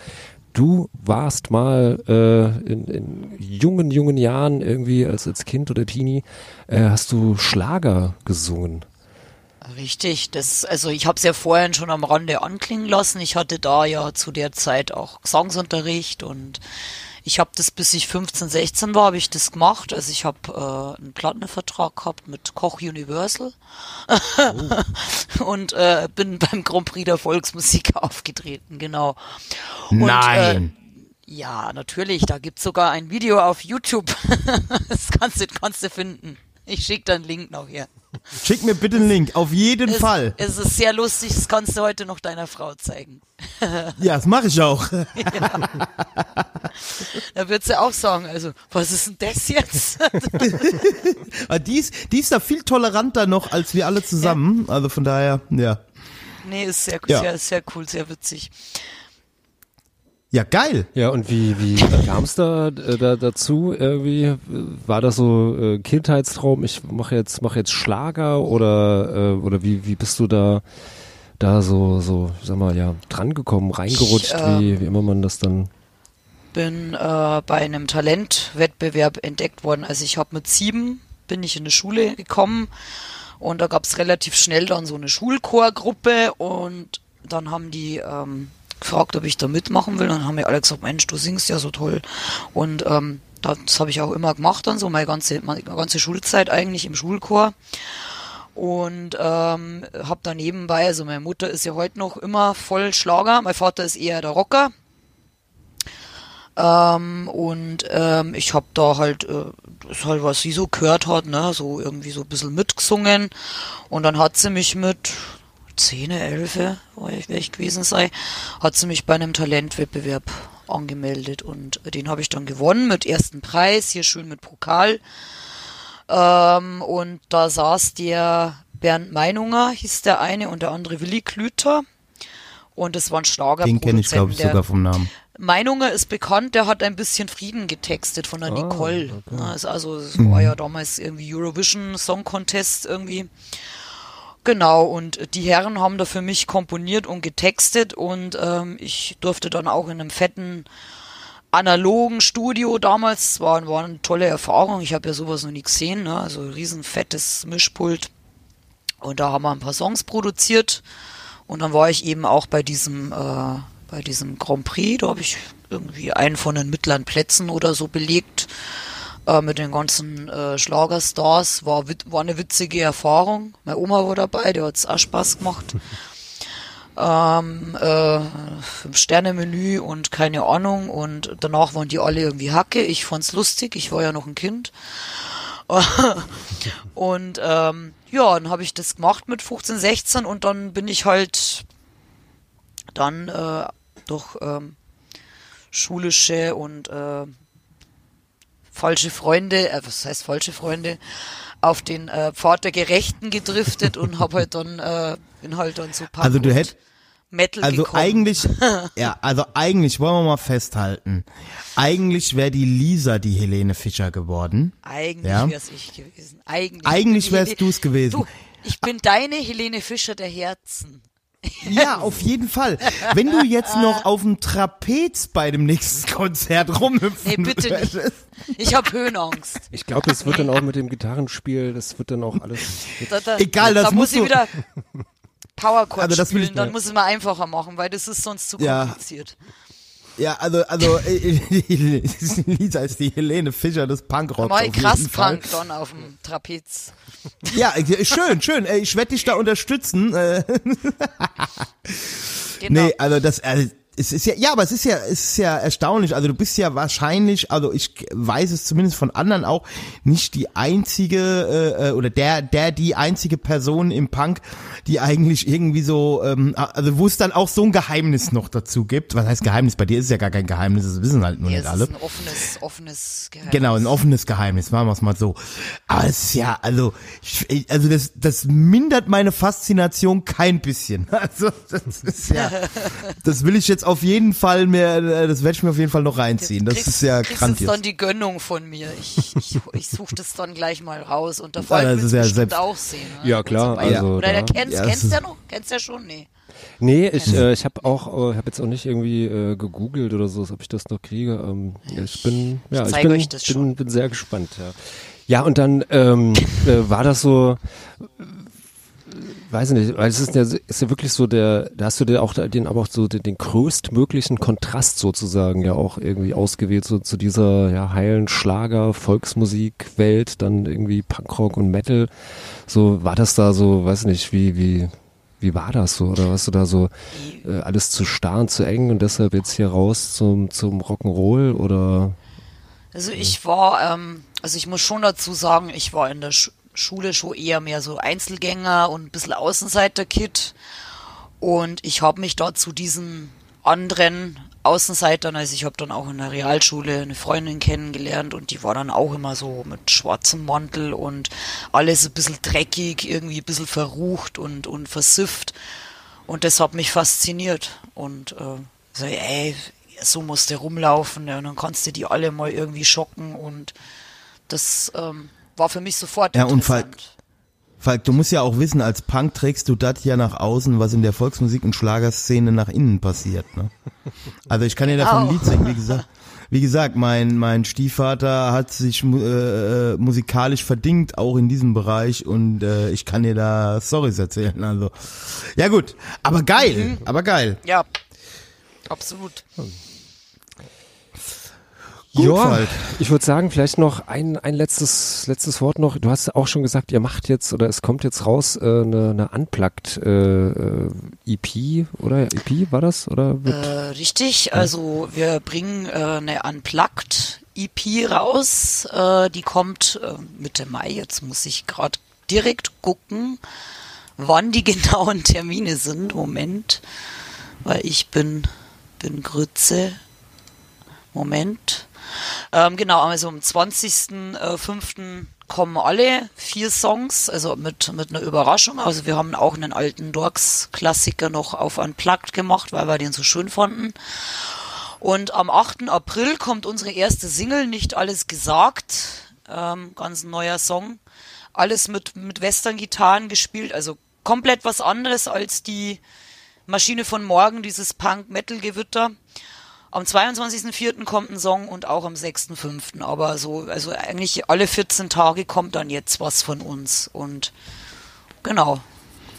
du warst mal äh, in, in jungen jungen Jahren irgendwie als als Kind oder Teenie äh, hast du Schlager gesungen. Richtig, das, also ich habe es ja vorhin schon am Rande anklingen lassen. Ich hatte da ja zu der Zeit auch Gesangsunterricht und ich habe das, bis ich 15, 16 war, habe ich das gemacht. Also ich habe äh, einen Plattenvertrag gehabt mit Koch Universal *laughs* und äh, bin beim Grand Prix der Volksmusik *laughs* aufgetreten, genau. Und, Nein. Äh, ja, natürlich, da gibt's sogar ein Video auf YouTube. *laughs* das kannst du, kannst du finden. Ich schicke dann Link noch her. Schick mir bitte einen Link, auf jeden Es, Fall. es ist sehr lustig, das kannst du heute noch deiner Frau zeigen. *laughs* Ja, das mache ich auch. Da wird sie auch sagen, also, was ist denn das jetzt? Aber *laughs* die ist, die ist da viel toleranter noch als wir alle zusammen. Also von daher, ja. nee, ist sehr, Ja. sehr, sehr cool, sehr witzig. Ja, geil. Ja, und wie, wie *laughs* kam es da, äh, da dazu irgendwie? War das so äh, Kindheitstraum, ich mache jetzt, mach jetzt Schlager oder, äh, oder wie, wie bist du da, da so, so, sag mal, ja, drangekommen, reingerutscht, Ich, ähm, wie, wie immer man das dann. Bin äh, bei einem Talentwettbewerb entdeckt worden. Also ich habe mit sieben, bin ich in eine Schule gekommen und da gab es relativ schnell dann so eine Schulchorgruppe und dann haben die ähm, gefragt, ob ich da mitmachen will. Und dann haben mir alle gesagt, Mensch, du singst ja so toll. Und ähm, das habe ich auch immer gemacht dann so meine ganze, meine ganze Schulzeit eigentlich im Schulchor. Und ähm, habe dann nebenbei, also meine Mutter ist ja heute noch immer voll Schlager, mein Vater ist eher der Rocker. Ähm, und ähm, ich habe da halt, äh, das halt, was sie so gehört hat, ne, so irgendwie so ein bisschen mitgesungen. Und dann hat sie mich mit 10, 11, wo ich, wer ich gewesen sei, hat sie mich bei einem Talentwettbewerb angemeldet. Und den habe ich dann gewonnen mit ersten Preis, hier schön mit Pokal. Ähm, und da saß der Bernd Meinunger, hieß der eine, und der andere Willi Klüter. Und es waren Schlagerproduzenten. Den kenne ich, glaube ich, sogar vom Namen. Meinunger ist bekannt, der hat ein bisschen Frieden getextet von der Ah, Nicole. Na, ist also, es war ja damals irgendwie Eurovision Song Contest irgendwie. Genau, und die Herren haben da für mich komponiert und getextet und ähm, ich durfte dann auch in einem fetten analogen Studio damals, war, war eine tolle Erfahrung, ich habe ja sowas noch nie gesehen, ne? also riesen fettes Mischpult und da haben wir ein paar Songs produziert und dann war ich eben auch bei diesem, äh, bei diesem Grand Prix, da habe ich irgendwie einen von den mittleren Plätzen oder so belegt äh, mit den ganzen äh, Schlagerstars. War, war eine witzige Erfahrung. Meine Oma war dabei, der hat's auch Spaß gemacht. *laughs* ähm, äh, Fünf-Sterne-Menü und keine Ahnung. Und danach waren die alle irgendwie Hacke. Ich fand's lustig, ich war ja noch ein Kind. *laughs* und ähm, ja, dann habe ich das gemacht mit 15, 16 und dann bin ich halt dann äh, durch ähm, schulische und äh, falsche Freunde, äh, was heißt falsche Freunde, auf den äh, Pfad der Gerechten gedriftet und hab halt dann, äh, bin halt dann so Punk Also du und hätt- Metal Also gekommen. eigentlich, *laughs* ja, also eigentlich wollen wir mal festhalten. Eigentlich wäre die Lisa die Helene Fischer geworden. Eigentlich Ja. wär's ich gewesen. Eigentlich, Eigentlich wärst du's gewesen. Du, ich bin deine Helene Fischer der Herzen. Ja, auf jeden Fall. Wenn du jetzt noch auf dem Trapez bei dem nächsten Konzert rumhüpfen Nee, bitte nicht. würdest. Ich hab Höhenangst. Ich glaube, das wird dann auch mit dem Gitarrenspiel, das wird dann auch alles. Da, da, Egal, das da muss musst ich du- wieder *laughs* Powerchord Also das will ich spielen, dann nicht. muss ich mal einfacher machen, weil das ist sonst zu Ja. kompliziert. Ja, also, also, *laughs* Lisa ist die Helene Fischer des Punkrocks. jeden krass. Punk dann auf dem Trapez. Ja, schön, schön. Ich werde dich da *laughs* unterstützen. Äh, Genau. Nee, also das, also es ist ja, ja, aber es ist ja, es ist ja erstaunlich. Also du bist ja wahrscheinlich, also ich weiß es zumindest von anderen auch, nicht die einzige äh, äh, oder der, der die einzige Person im Punk, die eigentlich irgendwie so, ähm, also wo es dann auch so ein Geheimnis noch dazu gibt. Was heißt Geheimnis? Bei dir ist es ja gar kein Geheimnis, das wissen halt nur Nee, nicht alle. ist ein offenes, offenes Geheimnis. Genau, ein offenes Geheimnis, machen wir es mal so. Aber es ist ja, also, ich, also das, das mindert meine Faszination kein bisschen. *laughs* Also das ist ja, das will ich jetzt auf jeden Fall mir, äh, das werde ich mir auf jeden Fall noch reinziehen. Das kriegst, ist ja kriegst jetzt grandios. dann die Gönnung von mir. Ich, ich, ich suche das dann gleich mal raus und Ja, das will ist ja bestimmt selbst- auch sehen. Ne? Ja, klar, also Oder der da- kennst, Ja, kennst ist- der noch? Kennst der schon? Nee. Nee, ich, äh, ich habe auch, äh, habe jetzt auch nicht irgendwie äh, gegoogelt oder so, ob ich das noch kriege. Ähm, ja, ich bin, ja, ich, zeig bin, euch das bin, schon. bin sehr gespannt. Ja, ja und dann ähm, äh, war das so, weiß ich nicht, weil es ist ja, ist ja wirklich so der, da hast du dir auch den, aber auch so den, den größtmöglichen Kontrast sozusagen ja auch irgendwie ausgewählt so zu dieser ja heilen Schlager Volksmusikwelt, dann irgendwie Punkrock und Metal. So war das da so, weiß nicht, wie wie wie war das so? Oder warst du da so äh, alles zu starr und zu eng und deshalb jetzt hier raus zum, zum Rock'n'Roll oder? Also ich war, ähm, also ich muss schon dazu sagen, ich war in der Sch Schule schon eher mehr so Einzelgänger und ein bisschen Außenseiter-Kid. Und ich habe mich da zu diesen anderen Außenseitern, also ich habe dann auch in der Realschule eine Freundin kennengelernt und die war dann auch immer so mit schwarzem Mantel und alles ein bisschen dreckig, irgendwie ein bisschen verrucht und, und versifft. Und das hat mich fasziniert. Und äh, so, ey, so musst du rumlaufen, ja, und dann kannst du die alle mal irgendwie schocken und das ähm, war für mich sofort Ja, und Falk- du musst ja auch wissen, als Punk trägst du das ja nach außen, was in der Volksmusik- und Schlagerszene nach innen passiert. Ne? Also ich kann dir davon ein Genau. Lied singen, wie gesagt. Wie gesagt, mein, mein Stiefvater hat sich äh, äh, musikalisch verdingt, auch in diesem Bereich und äh, ich kann dir da Stories erzählen. Also ja gut, aber geil, Mhm. aber geil. Ja, absolut. Gut, ja, Falk. ich würde sagen, vielleicht noch ein, ein letztes, letztes Wort noch. Du hast auch schon gesagt, ihr macht jetzt oder es kommt jetzt raus äh, eine, eine Unplugged äh, äh, EP oder EP war das oder Äh, richtig, also wir bringen äh, eine Unplugged EP raus. Äh, die kommt äh, Mitte Mai. Jetzt muss ich gerade direkt gucken, wann die *laughs* genauen Termine sind. Moment, weil ich bin bin Grütze. Moment. Ähm, genau, also am 20.05. kommen alle vier Songs, also mit, mit einer Überraschung. Also wir haben auch einen alten Dorks-Klassiker noch auf Unplugged gemacht, weil wir den so schön fanden. Und am 8. April kommt unsere erste Single, nicht alles gesagt. Ähm, ganz neuer Song. Alles mit, mit Western-Gitarren gespielt, also komplett was anderes als die Maschine von morgen, dieses Punk-Metal-Gewitter. Am 22.04. kommt ein Song und auch am 6.05. Aber so, also eigentlich alle 14 Tage kommt dann jetzt was von uns. Und genau,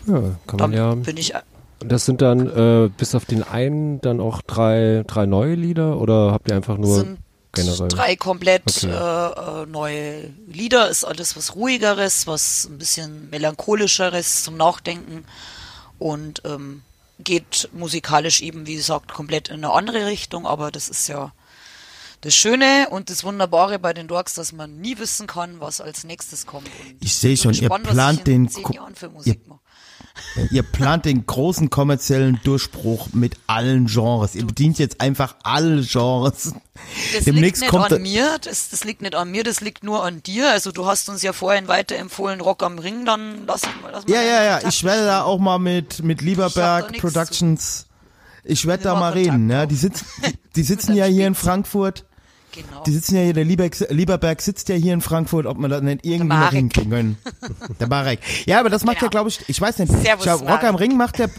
ja, kann man ja. bin ich Das sind dann äh, bis auf den einen dann auch drei, drei neue Lieder oder habt ihr einfach nur sind generell? drei komplett Okay. äh, äh, neue Lieder. Ist alles was ruhigeres, was ein bisschen melancholischeres zum Nachdenken und ähm, geht musikalisch eben, wie gesagt, komplett in eine andere Richtung. Aber das ist ja das Schöne und das Wunderbare bei den Dorks, dass man nie wissen kann, was als nächstes kommt. Und Ich sehe schon, ihr gespannt, was plant den zehn Ihr plant den großen kommerziellen Durchbruch mit allen Genres. Ihr bedient jetzt einfach alle Genres. Das Demnächst liegt nicht kommt an mir, das, das liegt nicht an mir, das liegt nur an dir. Also du hast uns ja vorhin weiterempfohlen, Rock am Ring, dann lass mal lass mal Ja, ja, ja. Ich werde da auch mal mit, mit Lieberberg Productions. Ich werde da mal Kontakt reden, ja. Die sitzen, die, die *laughs* sitzen ja hier in Frankfurt. Genau. Die sitzen ja hier, der Lieberg, Lieberberg sitzt ja hier in Frankfurt, ob man das nicht irgendwie noch Marek. hinkriegen können. Der Barek. Ja, aber das macht ja, Genau. glaube ich, ich weiß nicht. Servus, glaub, Rock am. Ring macht der,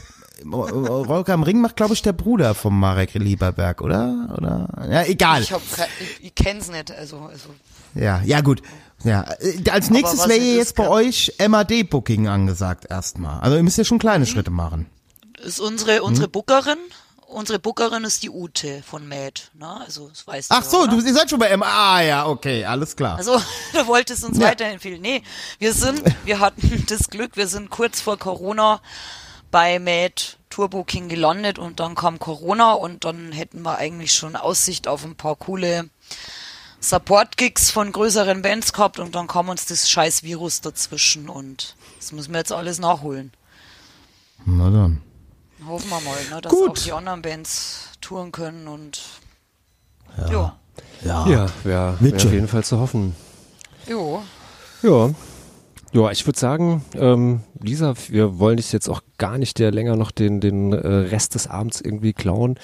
Rock am Ring macht, glaube ich, der Bruder vom Marek Lieberberg, oder? Oder? Ja, egal. Ich, ich, ich kenn's nicht, also, also Ja, ja gut. Ja, äh, als nächstes wäre jetzt bei euch MAD-Booking angesagt erstmal. Also ihr müsst ja schon Mhm. kleine Schritte machen. ist unsere unsere Hm? Bookerin. Unsere Bookerin ist die Ute von Mad, ne? Also das weißt Ach du. so, oder? du ihr seid schon bei MA. Ah, ja, okay, alles klar. Also, *laughs* du wolltest uns Ja. weiterempfehlen. Nee, wir sind, wir hatten *laughs* das Glück, wir sind kurz vor Corona bei Mad Tourbooking gelandet und dann kam Corona und dann hätten wir eigentlich schon Aussicht auf ein paar coole Support-Gigs von größeren Bands gehabt und dann kam uns das scheiß Virus dazwischen und das müssen wir jetzt alles nachholen. Na dann. Hoffen wir mal, ne, dass Gut. auch die anderen Bands touren können und ja. Ja. Ja, wäre wär Wird auf jeden Fall zu hoffen. Jo. Ja. Ja, ich würde sagen, ähm, Lisa, wir wollen dich jetzt auch gar nicht der länger noch den, den äh, Rest des Abends irgendwie klauen.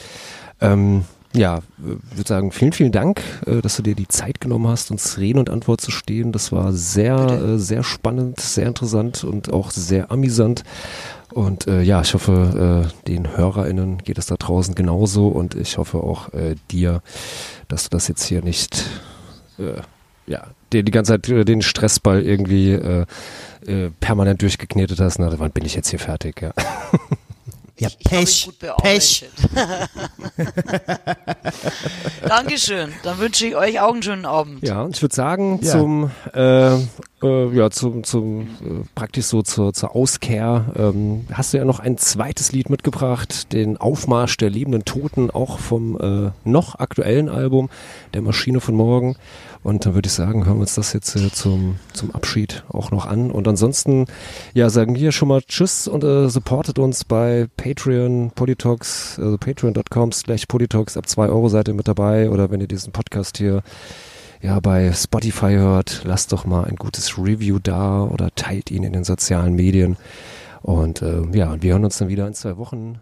Ähm, ja, würde sagen, vielen, vielen Dank, äh, dass du dir die Zeit genommen hast, uns Reden und Antwort zu stehen. Das war sehr, äh, sehr spannend, sehr interessant und auch sehr amüsant. Und äh, ja, ich hoffe, äh, den HörerInnen geht es da draußen genauso und ich hoffe auch äh, dir, dass du das jetzt hier nicht äh, ja, dir die ganze Zeit äh, den Stressball irgendwie äh, äh, permanent durchgeknetet hast. Na, wann bin ich jetzt hier fertig? Ja. *laughs* Ja, Ich Pech. gut Pech. bearbeitet. *laughs* Dankeschön. Dann wünsche ich euch auch einen schönen Abend. Ja, und ich würde sagen, Ja. zum äh, äh, ja, zum, zum äh, praktisch so zur, zur Auskehr ähm, hast du ja noch ein zweites Lied mitgebracht, den Aufmarsch der lebenden Toten, auch vom äh, noch aktuellen Album, der Maschine von morgen. Und dann würde ich sagen, hören wir uns das jetzt äh, zum, zum Abschied auch noch an. Und ansonsten, ja, sagen wir schon mal Tschüss und äh, supportet uns bei Patreon, Politox, also patreon.com slash Politox, ab zwei Euro seid ihr mit dabei. Oder wenn ihr diesen Podcast hier ja, bei Spotify hört, lasst doch mal ein gutes Review da oder teilt ihn in den sozialen Medien. Und äh, ja, wir hören uns dann wieder in zwei Wochen.